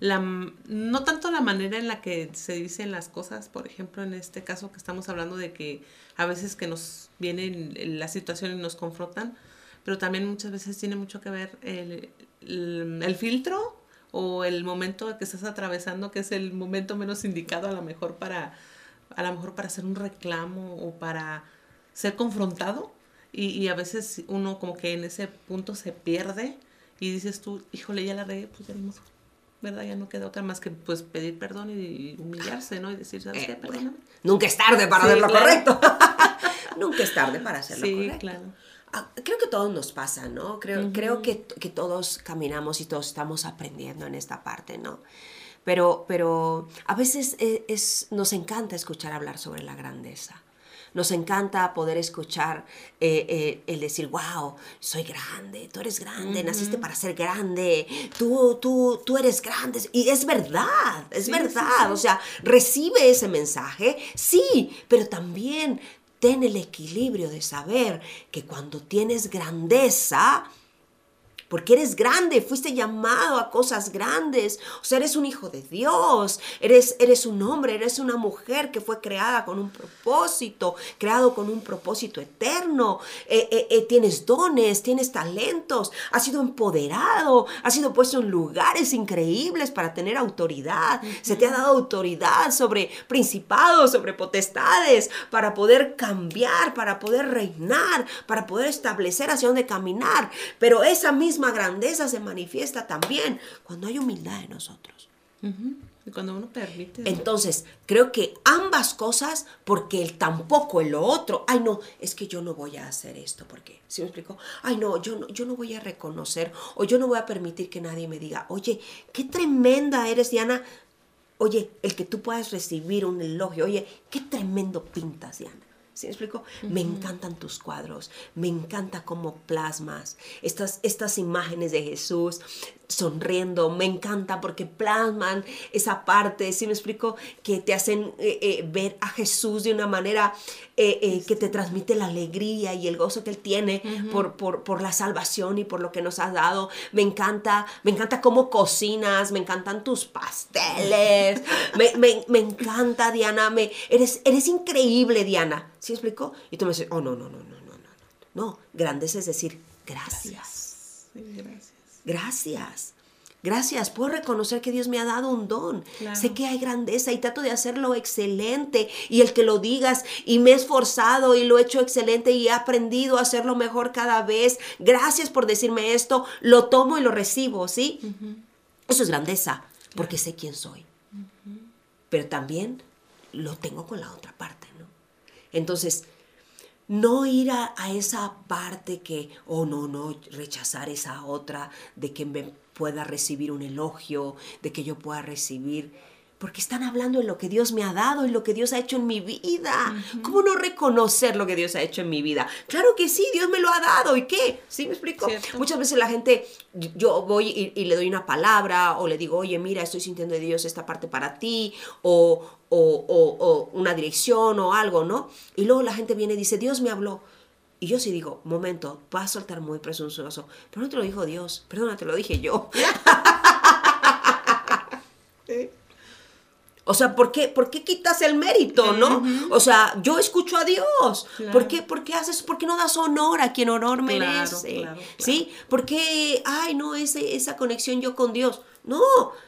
la, no tanto la manera en la que se dicen las cosas, por ejemplo, en este caso que estamos hablando de que a veces que nos vienen las situaciones y nos confrontan, pero también muchas veces tiene mucho que ver el, el, filtro o el momento que estás atravesando, que es el momento menos indicado a lo mejor para, a lo mejor para hacer un reclamo o para ser confrontado. Y, y, a veces uno como que en ese punto se pierde y dices tú, híjole, ya la regué, pues ya no, ¿verdad? Ya no queda otra más que pues pedir perdón y humillarse, ¿no? Y decir, ¿sabes qué? Eh, Perdóname. Nunca es tarde para hacer lo correcto. Nunca es tarde para hacer lo correcto. Sí, claro. Ah, creo que todos nos pasa, ¿no? Creo, creo que, que, todos caminamos y todos estamos aprendiendo en esta parte, ¿no? Pero, pero a veces e, es, nos encanta escuchar hablar sobre la grandeza. Nos encanta poder escuchar eh, eh, el decir, wow, soy grande, tú eres grande, naciste para ser grande, tú, tú, tú eres grande. Y es verdad, es verdad. O sea, recibe ese mensaje, sí, pero también ten el equilibrio de saber que cuando tienes grandeza, porque eres grande, fuiste llamado a cosas grandes. O sea, eres un hijo de Dios, eres, eres un hombre, eres una mujer que fue creada con un propósito, creado con un propósito eterno. Eh, eh, eh, tienes dones, tienes talentos, has sido empoderado, has sido puesto en lugares increíbles para tener autoridad. Se te ha dado autoridad sobre principados, sobre potestades, para poder cambiar, para poder reinar, para poder establecer hacia dónde caminar. Pero esa misma grandeza se manifiesta también cuando hay humildad en nosotros. Y cuando uno permite. Entonces, creo que ambas cosas, porque el tampoco en lo otro, ay no, es que yo no voy a hacer esto, porque, ¿sí me explico? Ay no, yo no, yo no voy a reconocer o yo no voy a permitir que nadie me diga, oye, qué tremenda eres, Diana. Oye, el que tú puedas recibir un elogio, oye, qué tremendo pintas, Diana. ¿Sí me explico? Me encantan tus cuadros, me encanta cómo plasmas estas, estas imágenes de Jesús sonriendo, me encanta porque plasman esa parte, ¿sí me explico? Que te hacen eh, eh, ver a Jesús de una manera eh, que te transmite la alegría y el gozo que Él tiene por, por, por, la salvación y por lo que nos has dado. Me encanta, me encanta cómo cocinas, me encantan tus pasteles, me, me, me, encanta, Diana, me, eres, eres increíble, Diana. ¿Sí me explico? Y tú me dices, oh, no, no, no, no, no, no, no. No, grandeza es decir, gracias. Sí, gracias. Gracias. Gracias, puedo reconocer que Dios me ha dado un don. Claro. Sé que hay grandeza y trato de hacerlo excelente. Y el que lo digas y me he esforzado y lo he hecho excelente y he aprendido a hacerlo mejor cada vez. Gracias por decirme esto. Lo tomo y lo recibo, ¿sí? Eso es grandeza, porque sé quién soy. Pero también lo tengo con la otra parte, ¿no? Entonces, no ir a, esa parte que, oh no, no, rechazar esa otra, de que me pueda recibir un elogio, de que yo pueda recibir, porque están hablando de lo que Dios me ha dado y lo que Dios ha hecho en mi vida. Uh -huh. ¿Cómo no reconocer lo que Dios ha hecho en mi vida? Claro que sí, Dios me lo ha dado. ¿Y qué? ¿Sí me explico? Cierto. Muchas veces la gente, yo voy y, y, le doy una palabra o le digo, oye, mira, estoy sintiendo de Dios esta parte para ti, o, o, o, o una dirección o algo, ¿no? Y luego la gente viene y dice, Dios me habló. Y yo sí digo, momento, vas a soltar muy presuntuoso, pero no te lo dijo Dios, perdona, te lo dije yo. Sí. O sea, ¿por qué, ¿por qué quitas el mérito, no? Uh -huh. O sea, yo escucho a Dios. Claro. ¿Por, qué, ¿Por qué haces, por qué no das honor a quien honor merece? Claro, claro, ¿Sí? ¿Por qué, ay, no, ese, esa conexión yo con Dios? No,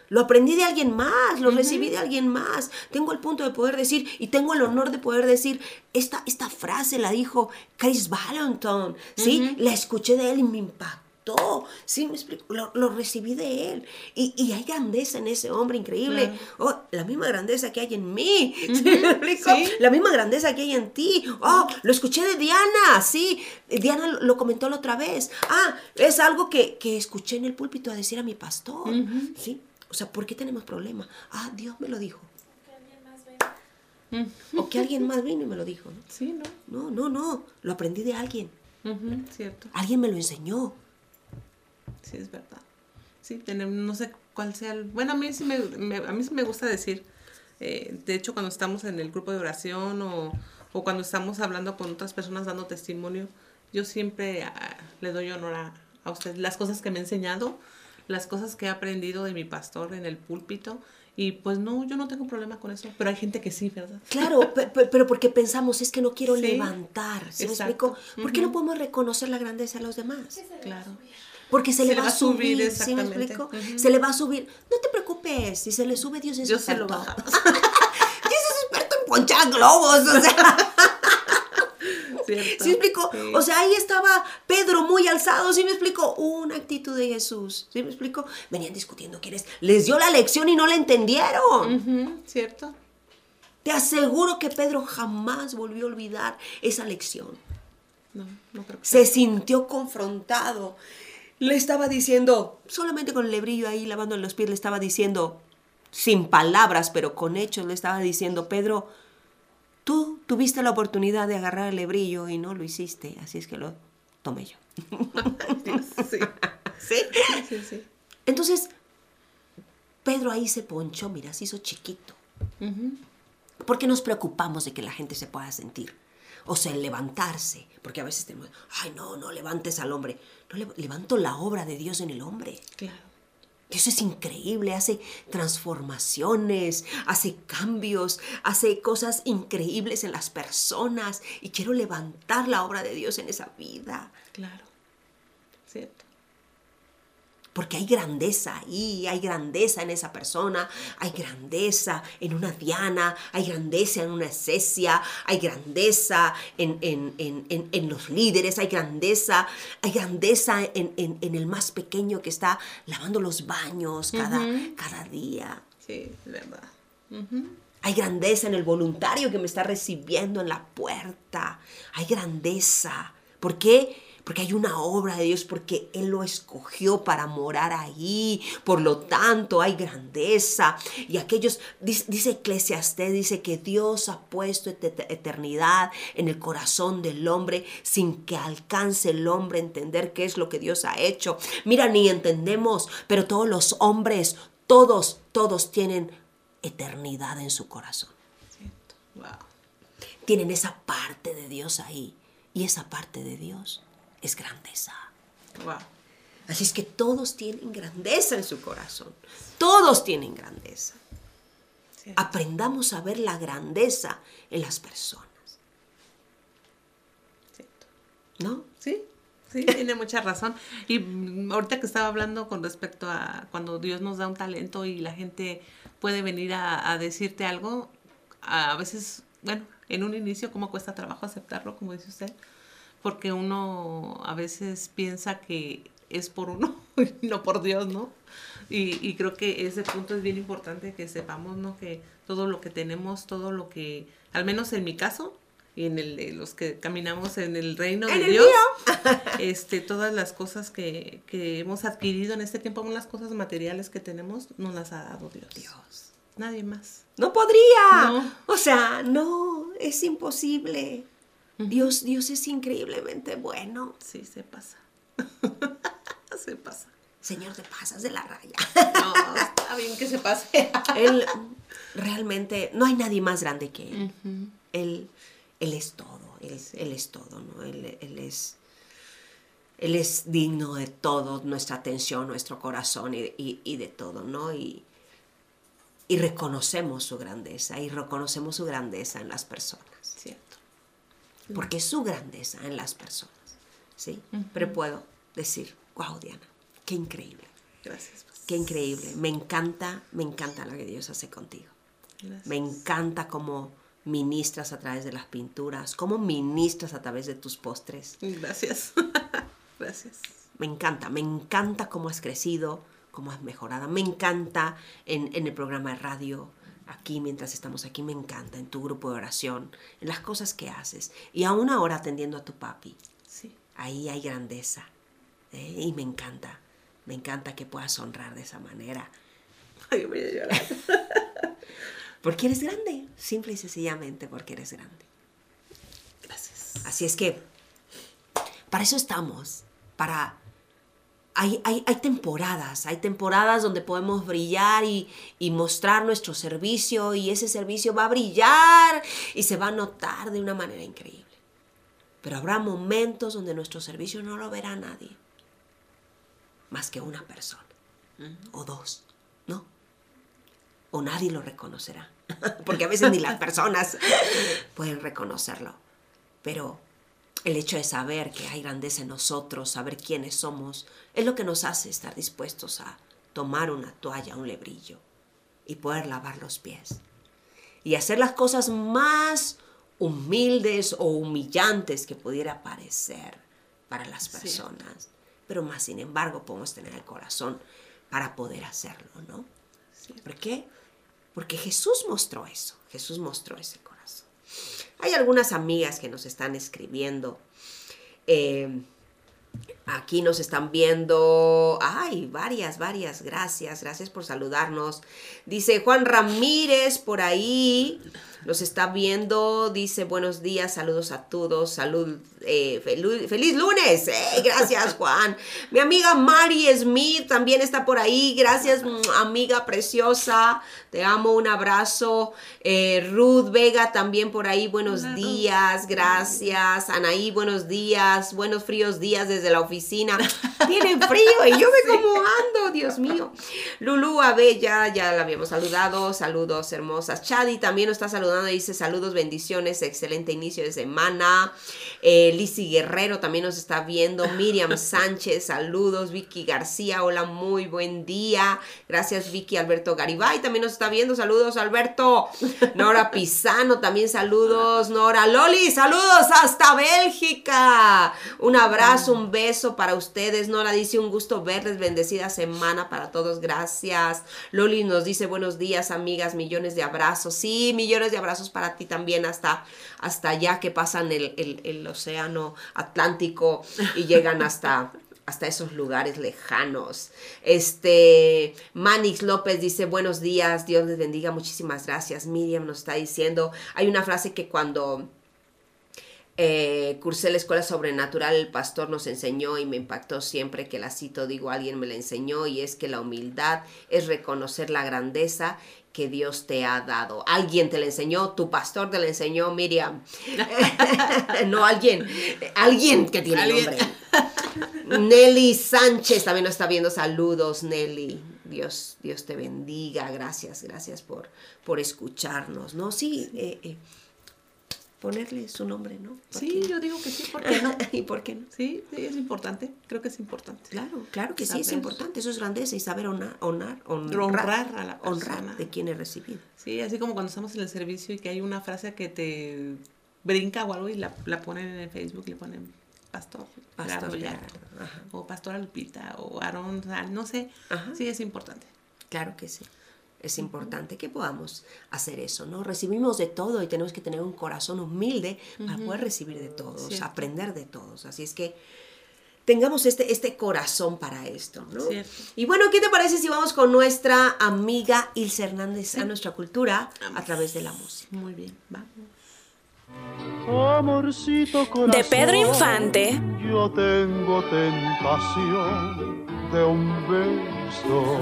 lo aprendí de alguien más, lo uh -huh. recibí de alguien más. Tengo el punto de poder decir y tengo el honor de poder decir, esta, esta frase la dijo Chris Valentin, ¿sí? Uh -huh. La escuché de él y me impactó. Sí, me explico, lo, lo recibí de él. Y, y, hay grandeza en ese hombre increíble. Claro. Oh, la misma grandeza que hay en mí. Uh -huh. ¿Sí me explico? ¿Sí? La misma grandeza que hay en ti. Oh, lo escuché de Diana. Sí, Diana lo comentó la otra vez. Ah, es algo que, que escuché en el púlpito a decir a mi pastor. Uh -huh. Sí. O sea, ¿por qué tenemos problema? Ah, Dios me lo dijo. O que alguien más vino y me lo dijo. ¿no? Sí, ¿no? No, no, no. Lo aprendí de alguien. Uh -huh, cierto. Alguien me lo enseñó. Sí, es verdad. Sí, tenemos, no sé cuál sea el... Bueno, a mí sí me, me a mí sí me gusta decir, eh, de hecho, cuando estamos en el grupo de oración o, o, cuando estamos hablando con otras personas dando testimonio, yo siempre uh, le doy honor a, a usted. Las cosas que me ha enseñado, las cosas que he aprendido de mi pastor en el púlpito, y pues no, yo no tengo problema con eso, pero hay gente que sí, ¿verdad? Claro, pero porque pensamos, es que no quiero sí, levantar, ¿sí me explico? ¿Por qué uh -huh. no podemos reconocer la grandeza de los demás? Claro. Porque se, se, le va, va a subir, ¿sí me explico? Uh -huh. Se le va a subir. No te preocupes, si se le sube Dios es Dios experto. se lo baja. Dios es experto en ponchar globos, o sea... Cierto. ¿Sí me explico? Sí. O sea, ahí estaba Pedro muy alzado, ¿sí me explico? Una actitud de Jesús, ¿sí me explico? Venían discutiendo quiénes. Les dio la lección y no la entendieron. Uh -huh. ¿Cierto? Te aseguro que Pedro jamás volvió a olvidar esa lección. No, no creo que Se sintió confrontado. Le estaba diciendo, solamente con el lebrillo ahí lavando los pies, le estaba diciendo, sin palabras, pero con hechos, le estaba diciendo, Pedro, Tú tuviste la oportunidad de agarrar el lebrillo y no lo hiciste, así es que lo tomé yo. sí. ¿Sí? Sí, sí. Entonces, Pedro ahí se ponchó, mira, se hizo chiquito. Uh -huh. ¿Por qué nos preocupamos de que la gente se pueda sentir? O sea, el levantarse. Porque a veces tenemos, ay, no, no levantes al hombre. No, le- levanto la obra de Dios en el hombre. Claro. Dios es increíble, hace transformaciones, hace cambios, hace cosas increíbles en las personas y quiero levantar la obra de Dios en esa vida. Claro. Cierto. Porque hay grandeza ahí, hay grandeza en esa persona, hay grandeza en una Diana, hay grandeza en una Cecia, hay grandeza en, en- en- en- los líderes, hay grandeza, hay grandeza en, el más pequeño que está lavando los baños cada, cada día. Sí, es verdad. Hay grandeza en el voluntario que me está recibiendo en la puerta. Hay grandeza. ¿Por qué? Porque hay una obra de Dios, porque Él lo escogió para morar ahí. Por lo tanto, hay grandeza. Y aquellos, dice, dice Eclesiastés, dice que Dios ha puesto et- eternidad en el corazón del hombre sin que alcance el hombre a entender qué es lo que Dios ha hecho. Mira, ni entendemos, pero todos los hombres, todos, todos tienen eternidad en su corazón. Wow. Tienen esa parte de Dios ahí. Y esa parte de Dios es grandeza. Wow. Así es que todos tienen grandeza en su corazón. Todos tienen grandeza. Aprendamos a ver la grandeza en las personas. Cierto. ¿No? Sí, sí, tiene mucha razón. Y ahorita que estaba hablando con respecto a cuando Dios nos da un talento y la gente puede venir a, a decirte algo, a veces, bueno, en un inicio como cuesta trabajo aceptarlo, como dice usted, porque uno a veces piensa que es por uno y no por Dios, ¿no? Y, y creo que ese punto es bien importante que sepamos, ¿no? Que todo lo que tenemos, todo lo que, al menos en mi caso, y en el de los que caminamos en el reino de Dios, este, todas las cosas que, que hemos adquirido en este tiempo, las cosas materiales que tenemos, nos las ha dado Dios. Dios. Nadie más. No podría. No. O sea, no, es imposible. Dios, Dios es increíblemente bueno. Sí, se pasa. se pasa. Señor, te pasas de la raya. No, está bien que se pase. Él realmente, no hay nadie más grande que Él. Él, él es todo, él, es- él es todo, ¿no? Él, él es, él es digno de todo, nuestra atención, nuestro corazón y, y- y de todo, ¿no? Y, y reconocemos su grandeza y reconocemos su grandeza en las personas, Cierto. Porque es su grandeza en las personas, ¿sí? Pero puedo decir, wow, Diana, qué increíble, Gracias. pues. qué increíble, me encanta, me encanta lo que Dios hace contigo. Gracias. Me encanta cómo ministras a través de las pinturas, cómo ministras a través de tus postres. Gracias. Gracias. Me encanta, me encanta cómo has crecido, cómo has mejorado. Me encanta en, en el programa de radio, aquí mientras estamos aquí, me encanta en tu grupo de oración, en las cosas que haces. Y aún ahora atendiendo a tu papi, Sí. ahí hay grandeza. ¿eh? Y me encanta, me encanta que puedas honrar de esa manera. Ay, voy a llorar. Porque eres grande, simple y sencillamente porque eres grande. Gracias. Así es que para eso estamos, para... Hay, hay, hay temporadas, hay temporadas donde podemos brillar y, y mostrar nuestro servicio y ese servicio va a brillar y se va a notar de una manera increíble. Pero habrá momentos donde nuestro servicio no lo verá nadie, más que una persona o dos, ¿no? O nadie lo reconocerá, porque a veces ni las personas pueden reconocerlo. Pero el hecho de saber que hay grandeza en nosotros, saber quiénes somos, es lo que nos hace estar dispuestos a tomar una toalla, un lebrillo y poder lavar los pies. Y hacer las cosas más humildes o humillantes que pudiera parecer para las personas. Pero más sin embargo podemos tener el corazón para poder hacerlo, ¿no? ¿Por qué? Porque Jesús mostró eso, Jesús mostró ese corazón. Hay algunas amigas que nos están escribiendo. eh, aquí nos están viendo. Ay, varias, varias. Gracias, gracias por saludarnos. Dice Juan Ramírez por ahí. Los está viendo, dice buenos días, saludos a todos, salud, eh, feliz, feliz lunes. Eh, gracias, Juan. Mi amiga Mari Smith también está por ahí. Gracias, amiga preciosa. Te amo, un abrazo. Eh, Ruth Vega también por ahí, buenos Hola, Ruth. días, gracias. Anaí, buenos días, buenos fríos días desde la oficina. Tienen frío y yo me como ando, Dios mío. Lulu Abella, ya la habíamos saludado, saludos hermosas. Chadi también nos está saludando, dice saludos, bendiciones, excelente inicio de semana. Eh, Lizzy Guerrero también nos está viendo. Miriam Sánchez, saludos. Vicky García, hola, muy buen día. Gracias, Vicky. Alberto Garibay también nos está viendo, saludos, Alberto. Nora Pisano, también saludos. Nora Loli, saludos hasta Bélgica. Un abrazo, un beso para ustedes. Nora dice un gusto verles, bendecida semana para todos, gracias. Loli nos dice buenos días, amigas, millones de abrazos. Sí, millones de abrazos para ti también hasta, hasta allá que pasan el, el- el océano Atlántico y llegan hasta hasta esos lugares lejanos. Este, Manix López dice, buenos días, Dios les bendiga, muchísimas gracias. Miriam nos está diciendo, hay una frase que cuando eh, cursé la escuela sobrenatural, el pastor nos enseñó y me impactó siempre que la cito, digo, alguien me la enseñó y es que la humildad es reconocer la grandeza que Dios te ha dado. Alguien te la enseñó, tu pastor te la enseñó, Miriam. no alguien, alguien que tiene Alguien. nombre. Nelly Sánchez también nos está viendo. Saludos, Nelly. Dios, Dios te bendiga. Gracias, gracias por, por escucharnos. ¿No? Sí, eh, eh, ponerle su nombre, ¿no? ¿Por Sí, qué? yo digo que sí, ¿por qué no? ¿Y por qué no? Sí, sí, es importante. Creo que es importante. Claro, claro que sí, es importante. Eso es grandeza y saber honrar, honrar, honrar, Honrar a la honrar persona. de quien he recibido. Sí, así como cuando estamos en el servicio y que hay una frase que te brinca o algo y la, la ponen en el Facebook y le ponen pastor, Pastor Gerardo Gerardo, o pastora Lupita o Aarón, no sé. Ajá. Sí, es importante. Claro que sí. Es importante que podamos hacer eso, ¿no? Recibimos de todo y tenemos que tener un corazón humilde para poder recibir de todos, Cierto. aprender de todos. Así es que tengamos este, este corazón para esto, ¿no? Cierto. Y bueno, ¿qué te parece si vamos con nuestra amiga Ilse Hernández a nuestra cultura a través de la música? Muy bien, vamos. Amorcito corazón, De Pedro Infante. Yo tengo tentación de un beso.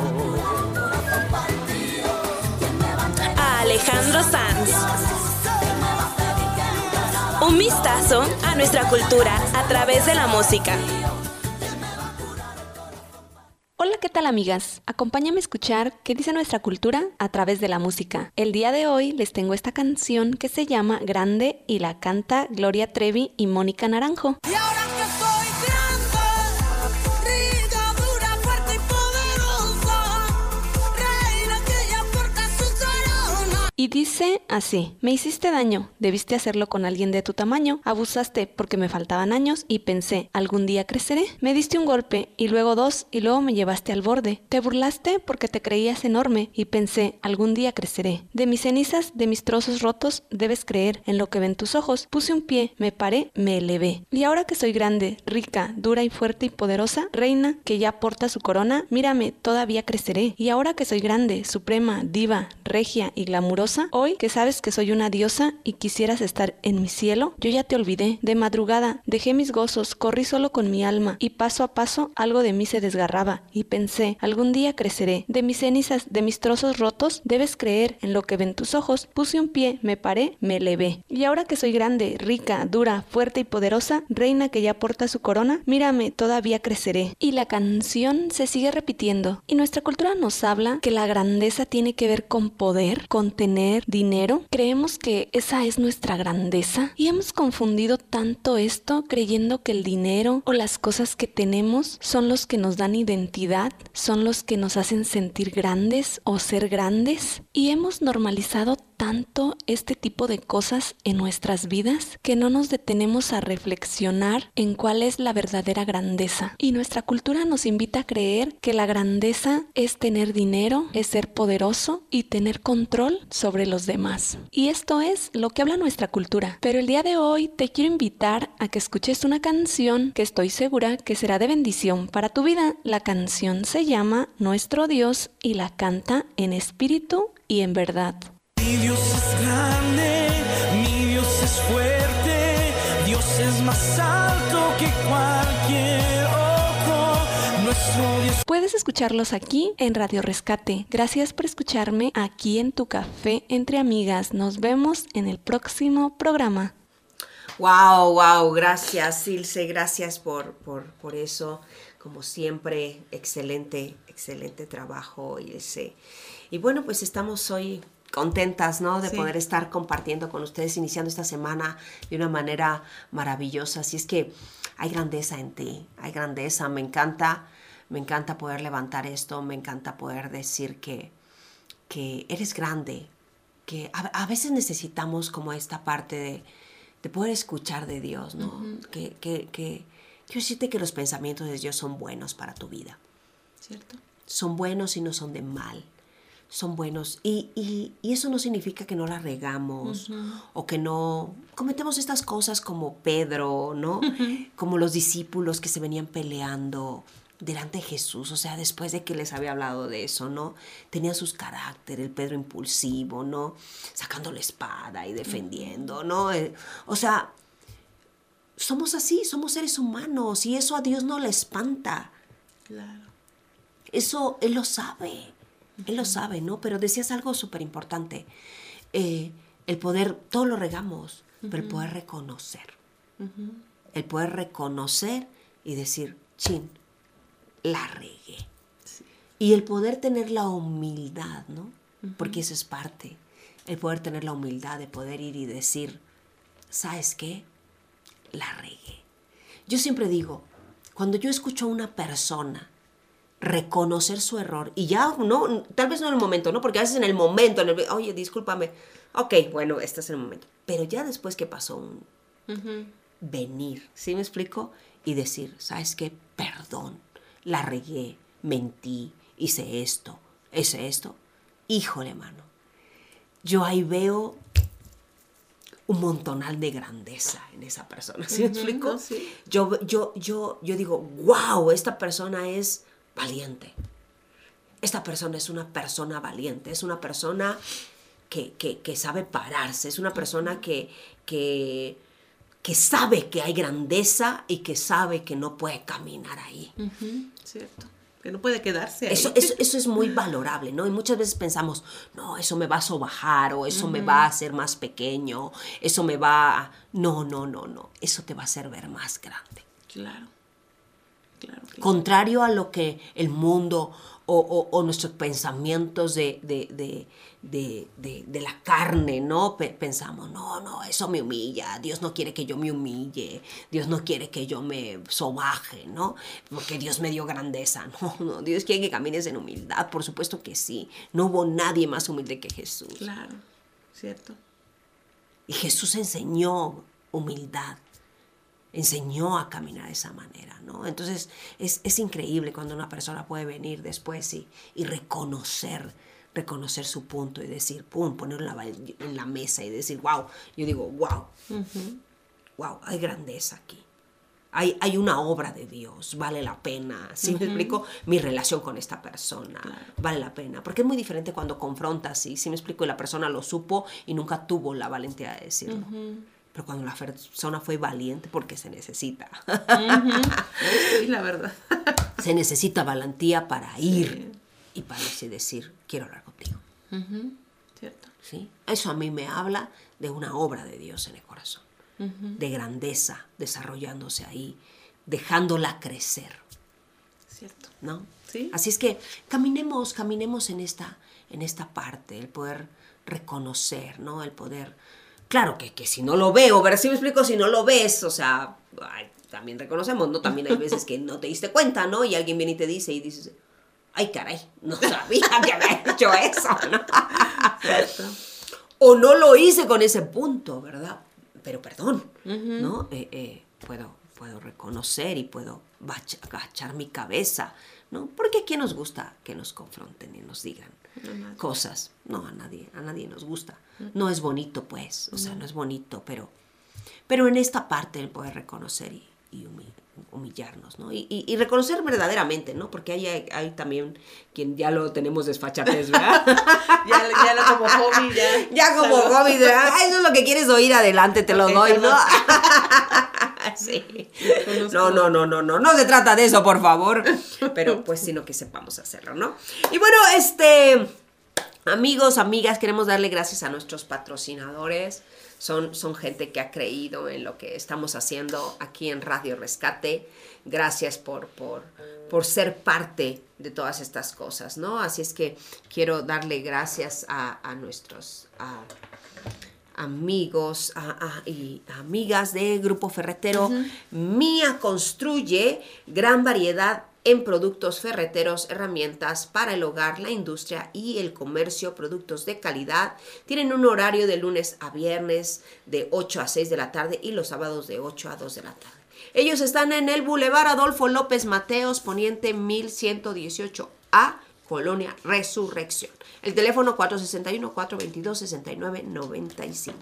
Alejandro Sanz. Un vistazo a nuestra cultura a través de la música. Hola, ¿qué tal amigas? Acompáñame a escuchar qué dice nuestra cultura a través de la música. El día de hoy les tengo esta canción que se llama Grande y la canta Gloria Trevi y Mónica Naranjo. Y ahora que soy Y dice así, me hiciste daño, debiste hacerlo con alguien de tu tamaño, abusaste porque me faltaban años y pensé, algún día creceré. Me diste un golpe y luego dos y luego me llevaste al borde. Te burlaste porque te creías enorme y pensé, algún día creceré. De mis cenizas, de mis trozos rotos, debes creer en lo que ven tus ojos. Puse un pie, me paré, me elevé. Y ahora que soy grande, rica, dura y fuerte y poderosa, reina que ya porta su corona, mírame, todavía creceré. Y ahora que soy grande, suprema, diva, regia y glamurosa, hoy que sabes que soy una diosa y quisieras estar en mi cielo, yo ya te olvidé. De madrugada dejé mis gozos, corrí solo con mi alma y paso a paso algo de mí se desgarraba y pensé, algún día creceré. De mis cenizas, de mis trozos rotos, debes creer en lo que ven tus ojos. Puse un pie, me paré, me elevé. Y ahora que soy grande, rica, dura, fuerte y poderosa, reina que ya porta su corona, mírame, todavía creceré. Y la canción se sigue repitiendo. Y nuestra cultura nos habla que la grandeza tiene que ver con poder, con tener dinero. Creemos que esa es nuestra grandeza. Y hemos confundido tanto esto creyendo que el dinero o las cosas que tenemos son los que nos dan identidad, son los que nos hacen sentir grandes o ser grandes. Y hemos normalizado tanto este tipo de cosas en nuestras vidas que no nos detenemos a reflexionar en cuál es la verdadera grandeza. Y nuestra cultura nos invita a creer que la grandeza es tener dinero, es ser poderoso y tener control sobre los demás. Y esto es lo que habla nuestra cultura. Pero el día de hoy te quiero invitar a que escuches una canción que estoy segura que será de bendición para tu vida. La canción se llama Nuestro Dios y la canta en espíritu y en verdad. Mi Dios es grande, mi Dios es fuerte, Dios es más alto que cualquier ojo. Nuestro Dios Puedes escucharlos aquí en Radio Rescate. Gracias por escucharme aquí en tu café entre amigas. Nos vemos en el próximo programa. Wow, wow, gracias Ilse, gracias por, por, por eso. Como siempre, excelente, excelente trabajo, Ilse. Y bueno, pues estamos hoy contentas, ¿no? De Sí. poder estar compartiendo con ustedes, iniciando esta semana de una manera maravillosa. Así es que hay grandeza en ti, hay grandeza, me encanta, me encanta poder levantar esto, me encanta poder decir que, que eres grande, que a, a veces necesitamos como esta parte de, de poder escuchar de Dios, ¿no? que, que, que, quiero decirte que los pensamientos de Dios son buenos para tu vida. ¿Cierto? Son buenos y no son de mal. Son buenos. Y, y- y eso no significa que no la regamos o que no cometemos estas cosas como Pedro, ¿no? Como los discípulos que se venían peleando delante de Jesús, o sea, después de que les había hablado de eso, ¿no? Tenían sus caracteres, el Pedro impulsivo, ¿no? Sacando la espada y defendiendo, ¿no? Eh, o sea, somos así, somos seres humanos y eso a Dios no le espanta. Claro. Eso Él lo sabe, Él lo sabe, ¿no? Pero decías algo súper importante. Eh, el poder, todo lo regamos, pero el poder reconocer. El poder reconocer y decir, chin, la regué. Y el poder tener la humildad, ¿no? Porque eso es parte. El poder tener la humildad de poder ir y decir, ¿sabes qué? La regué. Yo siempre digo, cuando yo escucho a una persona reconocer su error y ya no, tal vez no en el momento, ¿no? Porque a veces en el momento, en el, oye, discúlpame, ok, bueno, este es el momento. Pero ya después que pasó un venir, ¿sí me explico? Y decir, ¿sabes qué? Perdón, la regué, mentí, hice esto, hice esto. Híjole, mano. Yo ahí veo un montonal de grandeza en esa persona. ¿Sí me explico? no, sí. Yo, yo, yo, yo digo, wow, esta persona es valiente. Esta persona es una persona valiente, es una persona que, que- que sabe pararse, es una persona que, que, que sabe que hay grandeza y que sabe que no puede caminar ahí. Cierto. Que no puede quedarse ahí. Eso, eso, eso es muy valorable, ¿no? Y muchas veces pensamos, no, eso me va a sobajar o eso me va a hacer más pequeño, eso me va a... No, no, no, no, eso te va a hacer ver más grande. Claro. Claro. Contrario a lo que el mundo o, o- o nuestros pensamientos de, de, de- de- la carne, ¿no? Pe- pensamos, no, no, eso me humilla, Dios no quiere que yo me humille, Dios no quiere que yo me sobaje, ¿no? Porque Dios me dio grandeza, no, no, Dios quiere que camines en humildad, por supuesto que sí, no hubo nadie más humilde que Jesús. Claro. Cierto. Y Jesús enseñó humildad, enseñó a caminar de esa manera, ¿no? Entonces es, es increíble cuando una persona puede venir después y, y reconocer, reconocer su punto y decir, pum, ponerlo en la, en la mesa y decir, wow, yo digo, wow, wow, hay grandeza aquí. Hay, hay una obra de Dios, vale la pena. ¿Sí me explico? Mi relación con esta persona vale la pena. Porque es muy diferente cuando confrontas, ¿sí? ¿Sí me explico? Y la persona lo supo y nunca tuvo la valentía de decirlo. Pero cuando la persona fue valiente, porque se necesita. Sí, la verdad. se necesita valentía para ir y para decir, quiero hablar contigo. Cierto. ¿sí? Eso a mí me habla de una obra de Dios en el corazón, de grandeza desarrollándose ahí, dejándola crecer, Cierto. ¿no? Sí. Así es que caminemos, caminemos en esta, en esta parte, el poder reconocer, ¿no? El poder, claro que, que si no lo veo, ¿verdad? Si me explico, si no lo ves, o sea, ay, también reconocemos, ¿no? También hay veces que no te diste cuenta, ¿no? Y alguien viene y te dice y dices, ay, caray, no sabía que había hecho eso, ¿no? Cierto. o no lo hice con ese punto, ¿verdad? Pero perdón, ¿no? Eh, eh, puedo, puedo reconocer y puedo agachar mi cabeza, ¿no? Porque a quién nos gusta que nos confronten y nos digan cosas. No, a nadie, a nadie nos gusta. No es bonito, pues, o sea, no es bonito, pero, pero en esta parte el poder reconocer y, y humi- humillarnos, ¿no? Y, y- y reconocer verdaderamente, ¿no? Porque hay, hay, hay también quien ya lo tenemos desfachatez, ¿verdad? Ya, ya lo como hobby, ya. ya como Salud. hobby, ¿verdad? Eso es lo que quieres oír, adelante, te lo doy, ¿no? sí. No, no, no, no, no, no se trata de eso, por favor. Pero pues sino que sepamos hacerlo, ¿no? Y bueno, este, amigos, amigas, queremos darle gracias a nuestros patrocinadores. Son, son gente que ha creído en lo que estamos haciendo aquí en Radio Rescate. Gracias por, por, por ser parte de todas estas cosas, ¿no? Así es que quiero darle gracias a, a nuestros... a- amigos a- a- y amigas de Grupo Ferretero. Mía construye gran variedad en productos ferreteros, herramientas para el hogar, la industria y el comercio, productos de calidad. Tienen un horario de lunes a viernes de 8 a 6 de la tarde y los sábados de 8 a 2 de la tarde. Ellos están en el Boulevard Adolfo López Mateos, poniente 1118A, Colonia Resurrección. El teléfono 461-422-6995.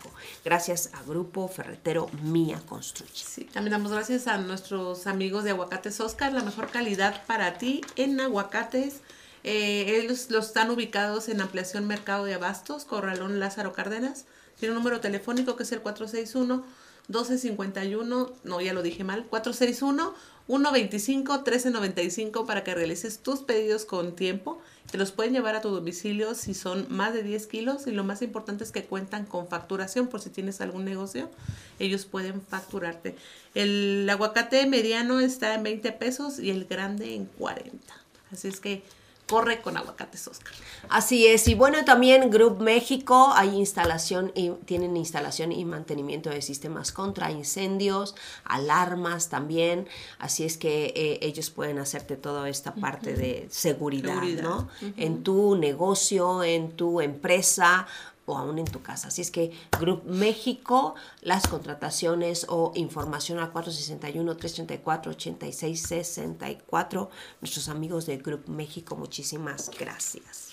Gracias a Grupo Ferretero Mía Construye. Sí, también damos gracias a nuestros amigos de Aguacates Oscar, la mejor calidad para ti en aguacates. Eh, ellos los están ubicados en Ampliación Mercado de Abastos, Corralón Lázaro Cárdenas. Tiene un número telefónico que es el 461 1251, no, ya lo dije mal, 461 125 1395 para que realices tus pedidos con tiempo. Te los pueden llevar a tu domicilio si son más de 10 kilos y lo más importante es que cuentan con facturación por si tienes algún negocio. Ellos pueden facturarte. El aguacate mediano está en 20 pesos y el grande en 40. Así es que corre con aguacates Oscar. Así es, y bueno, también Group México, hay instalación y tienen instalación y mantenimiento de sistemas contra incendios, alarmas también, así es que eh, ellos pueden hacerte toda esta parte de seguridad, Seguridad. ¿no? En tu negocio, en tu empresa o aún en tu casa. Así es que Group México, las contrataciones o información al 461-334-8664. Nuestros amigos de Group México, muchísimas gracias.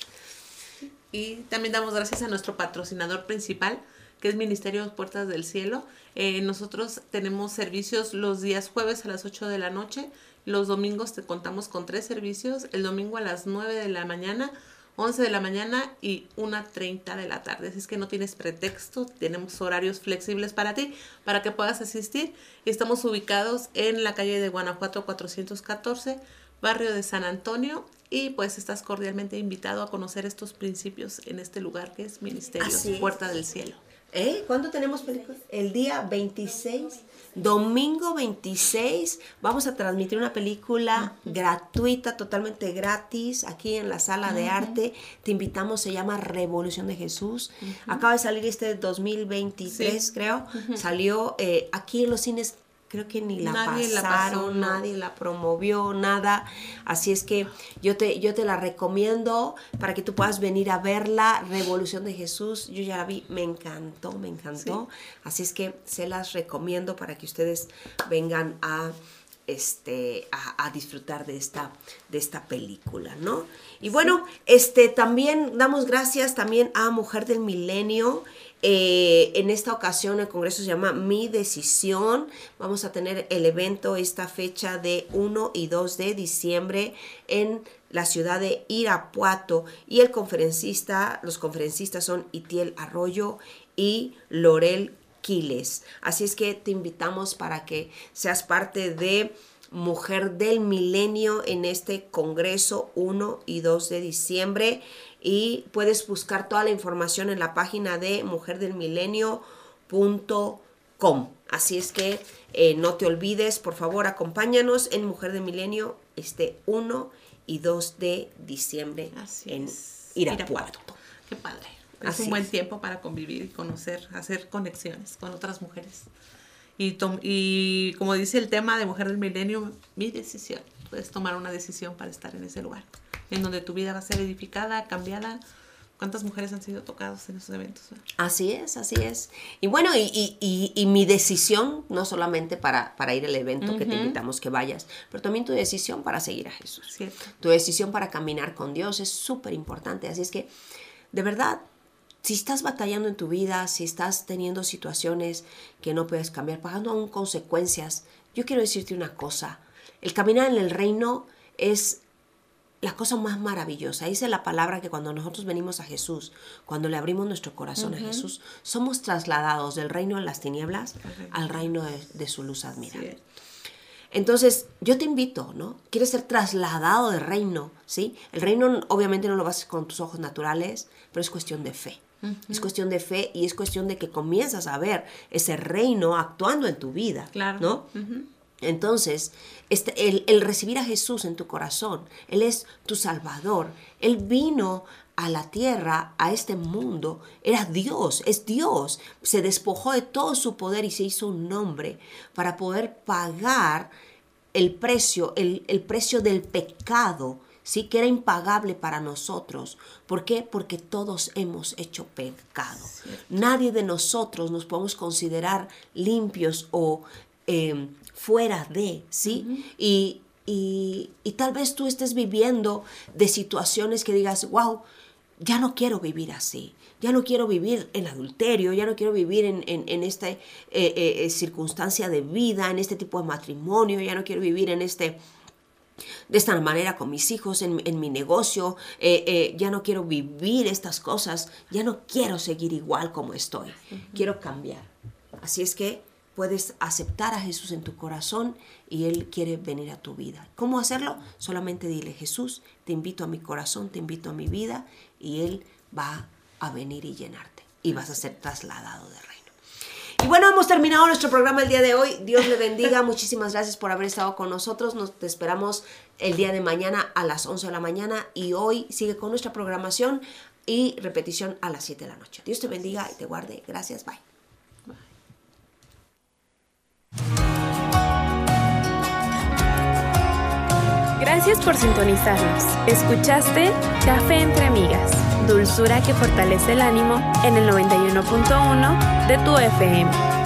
Y también damos gracias a nuestro patrocinador principal, que es Ministerio Puertas del Cielo. Eh, nosotros tenemos servicios los días jueves a las 8 de la noche. Los domingos te contamos con tres servicios. El domingo a las 9 de la mañana, 11 de la mañana y 1.30 de la tarde. Así es que no tienes pretexto. Tenemos horarios flexibles para ti, para que puedas asistir. Estamos ubicados en la calle de Guanajuato 414, barrio de San Antonio. Y pues estás cordialmente invitado a conocer estos principios en este lugar que es Ministerio. Puerta del Cielo. ¿Eh? ¿Cuándo tenemos película? El día 26. Domingo 26 vamos a transmitir una película gratuita, totalmente gratis, aquí en la sala de arte. Te invitamos, se llama Revolución de Jesús. Acaba de salir este 2023, Sí. creo. Salió eh, aquí en los cines, creo que ni la Nadie la pasaron, pasó, no. nadie la promovió, nada. Así es que yo te, yo te la recomiendo para que tú puedas venir a verla. Revolución de Jesús, yo ya la vi, me encantó, me encantó. Así es que se las recomiendo para que ustedes vengan a este a, a disfrutar de esta de esta película, ¿no? Y bueno, este también damos gracias también a Mujer del Milenio. Eh, en esta ocasión el congreso se llama Mi Decisión. Vamos a tener el evento esta fecha de 1 y 2 de diciembre en la ciudad de Irapuato y el conferencista, los conferencistas son Itiel Arroyo y Lorel Quiles. Así es que te invitamos para que seas parte de Mujer del Milenio en este Congreso 1 y 2 de diciembre y puedes buscar toda la información en la página de mujerdelmilenio.com. Así es que eh, no te olvides, por favor, acompáñanos en Mujer del Milenio este 1 y 2 de diciembre Así en. Irapuato. Qué padre. Es Así un buen es. tiempo para convivir y conocer, hacer conexiones con otras mujeres. Y, y como dice el tema de Mujer del Milenio, mi decisión. Puedes tomar una decisión para estar en ese lugar, en donde tu vida va a ser edificada, cambiada. ¿Cuántas mujeres han sido tocadas en esos eventos? Así es, así es. Y bueno, y, y- y- y mi decisión, no solamente para, para ir al evento que te invitamos que vayas, pero también tu decisión para seguir a Jesús. Cierto. Tu decisión para caminar con Dios es súper importante. Así es que, de verdad, si estás batallando en tu vida, si estás teniendo situaciones que no puedes cambiar, pagando aún consecuencias Yo quiero decirte una cosa. El caminar en el reino es la cosa más maravillosa. Dice la palabra que cuando nosotros venimos a Jesús, cuando le abrimos nuestro corazón a Jesús, somos trasladados del reino de las tinieblas al reino de, de su luz admirable. Entonces, yo te invito, ¿no? Quieres ser trasladado de reino, ¿sí? El reino obviamente no lo vas con tus ojos naturales, pero es cuestión de fe. Es cuestión de fe y es cuestión de que comienzas a ver ese reino actuando en tu vida, Claro. ¿no? Entonces, este, el, el recibir a Jesús en tu corazón, Él es tu Salvador. Él vino a la tierra, a este mundo, era Dios, es Dios. Se despojó de todo su poder y se hizo un nombre para poder pagar el precio, el, el precio del pecado, ¿sí? que era impagable para nosotros. ¿Por qué? Porque todos hemos hecho pecado. Nadie de nosotros nos podemos considerar limpios o eh, fuera de, ¿sí? y, y, y tal vez tú estés viviendo de situaciones que digas, wow, ya no quiero vivir así, ya no quiero vivir en adulterio, ya no quiero vivir en, en, en esta eh, eh, eh, circunstancia de vida, en este tipo de matrimonio, ya no quiero vivir en este de esta manera con mis hijos, en, en mi negocio, eh, eh, ya no quiero vivir estas cosas, ya no quiero seguir igual como estoy, quiero cambiar. Así es que puedes aceptar a Jesús en tu corazón y Él quiere venir a tu vida. ¿Cómo hacerlo? Solamente dile, Jesús, te invito a mi corazón, te invito a mi vida y Él va a venir y llenarte y vas a ser trasladado de reino. Y bueno, hemos terminado nuestro programa el día de hoy. Dios le bendiga. Muchísimas gracias por haber estado con nosotros. Nos te esperamos el día de mañana a las 11 de la mañana y hoy sigue con nuestra programación y repetición a las 7 de la noche. Dios te bendiga y te guarde. Gracias. Bye. Gracias por sintonizarnos. Escuchaste Café entre Amigas, dulzura que fortalece el ánimo en el 91.1 de tu FM.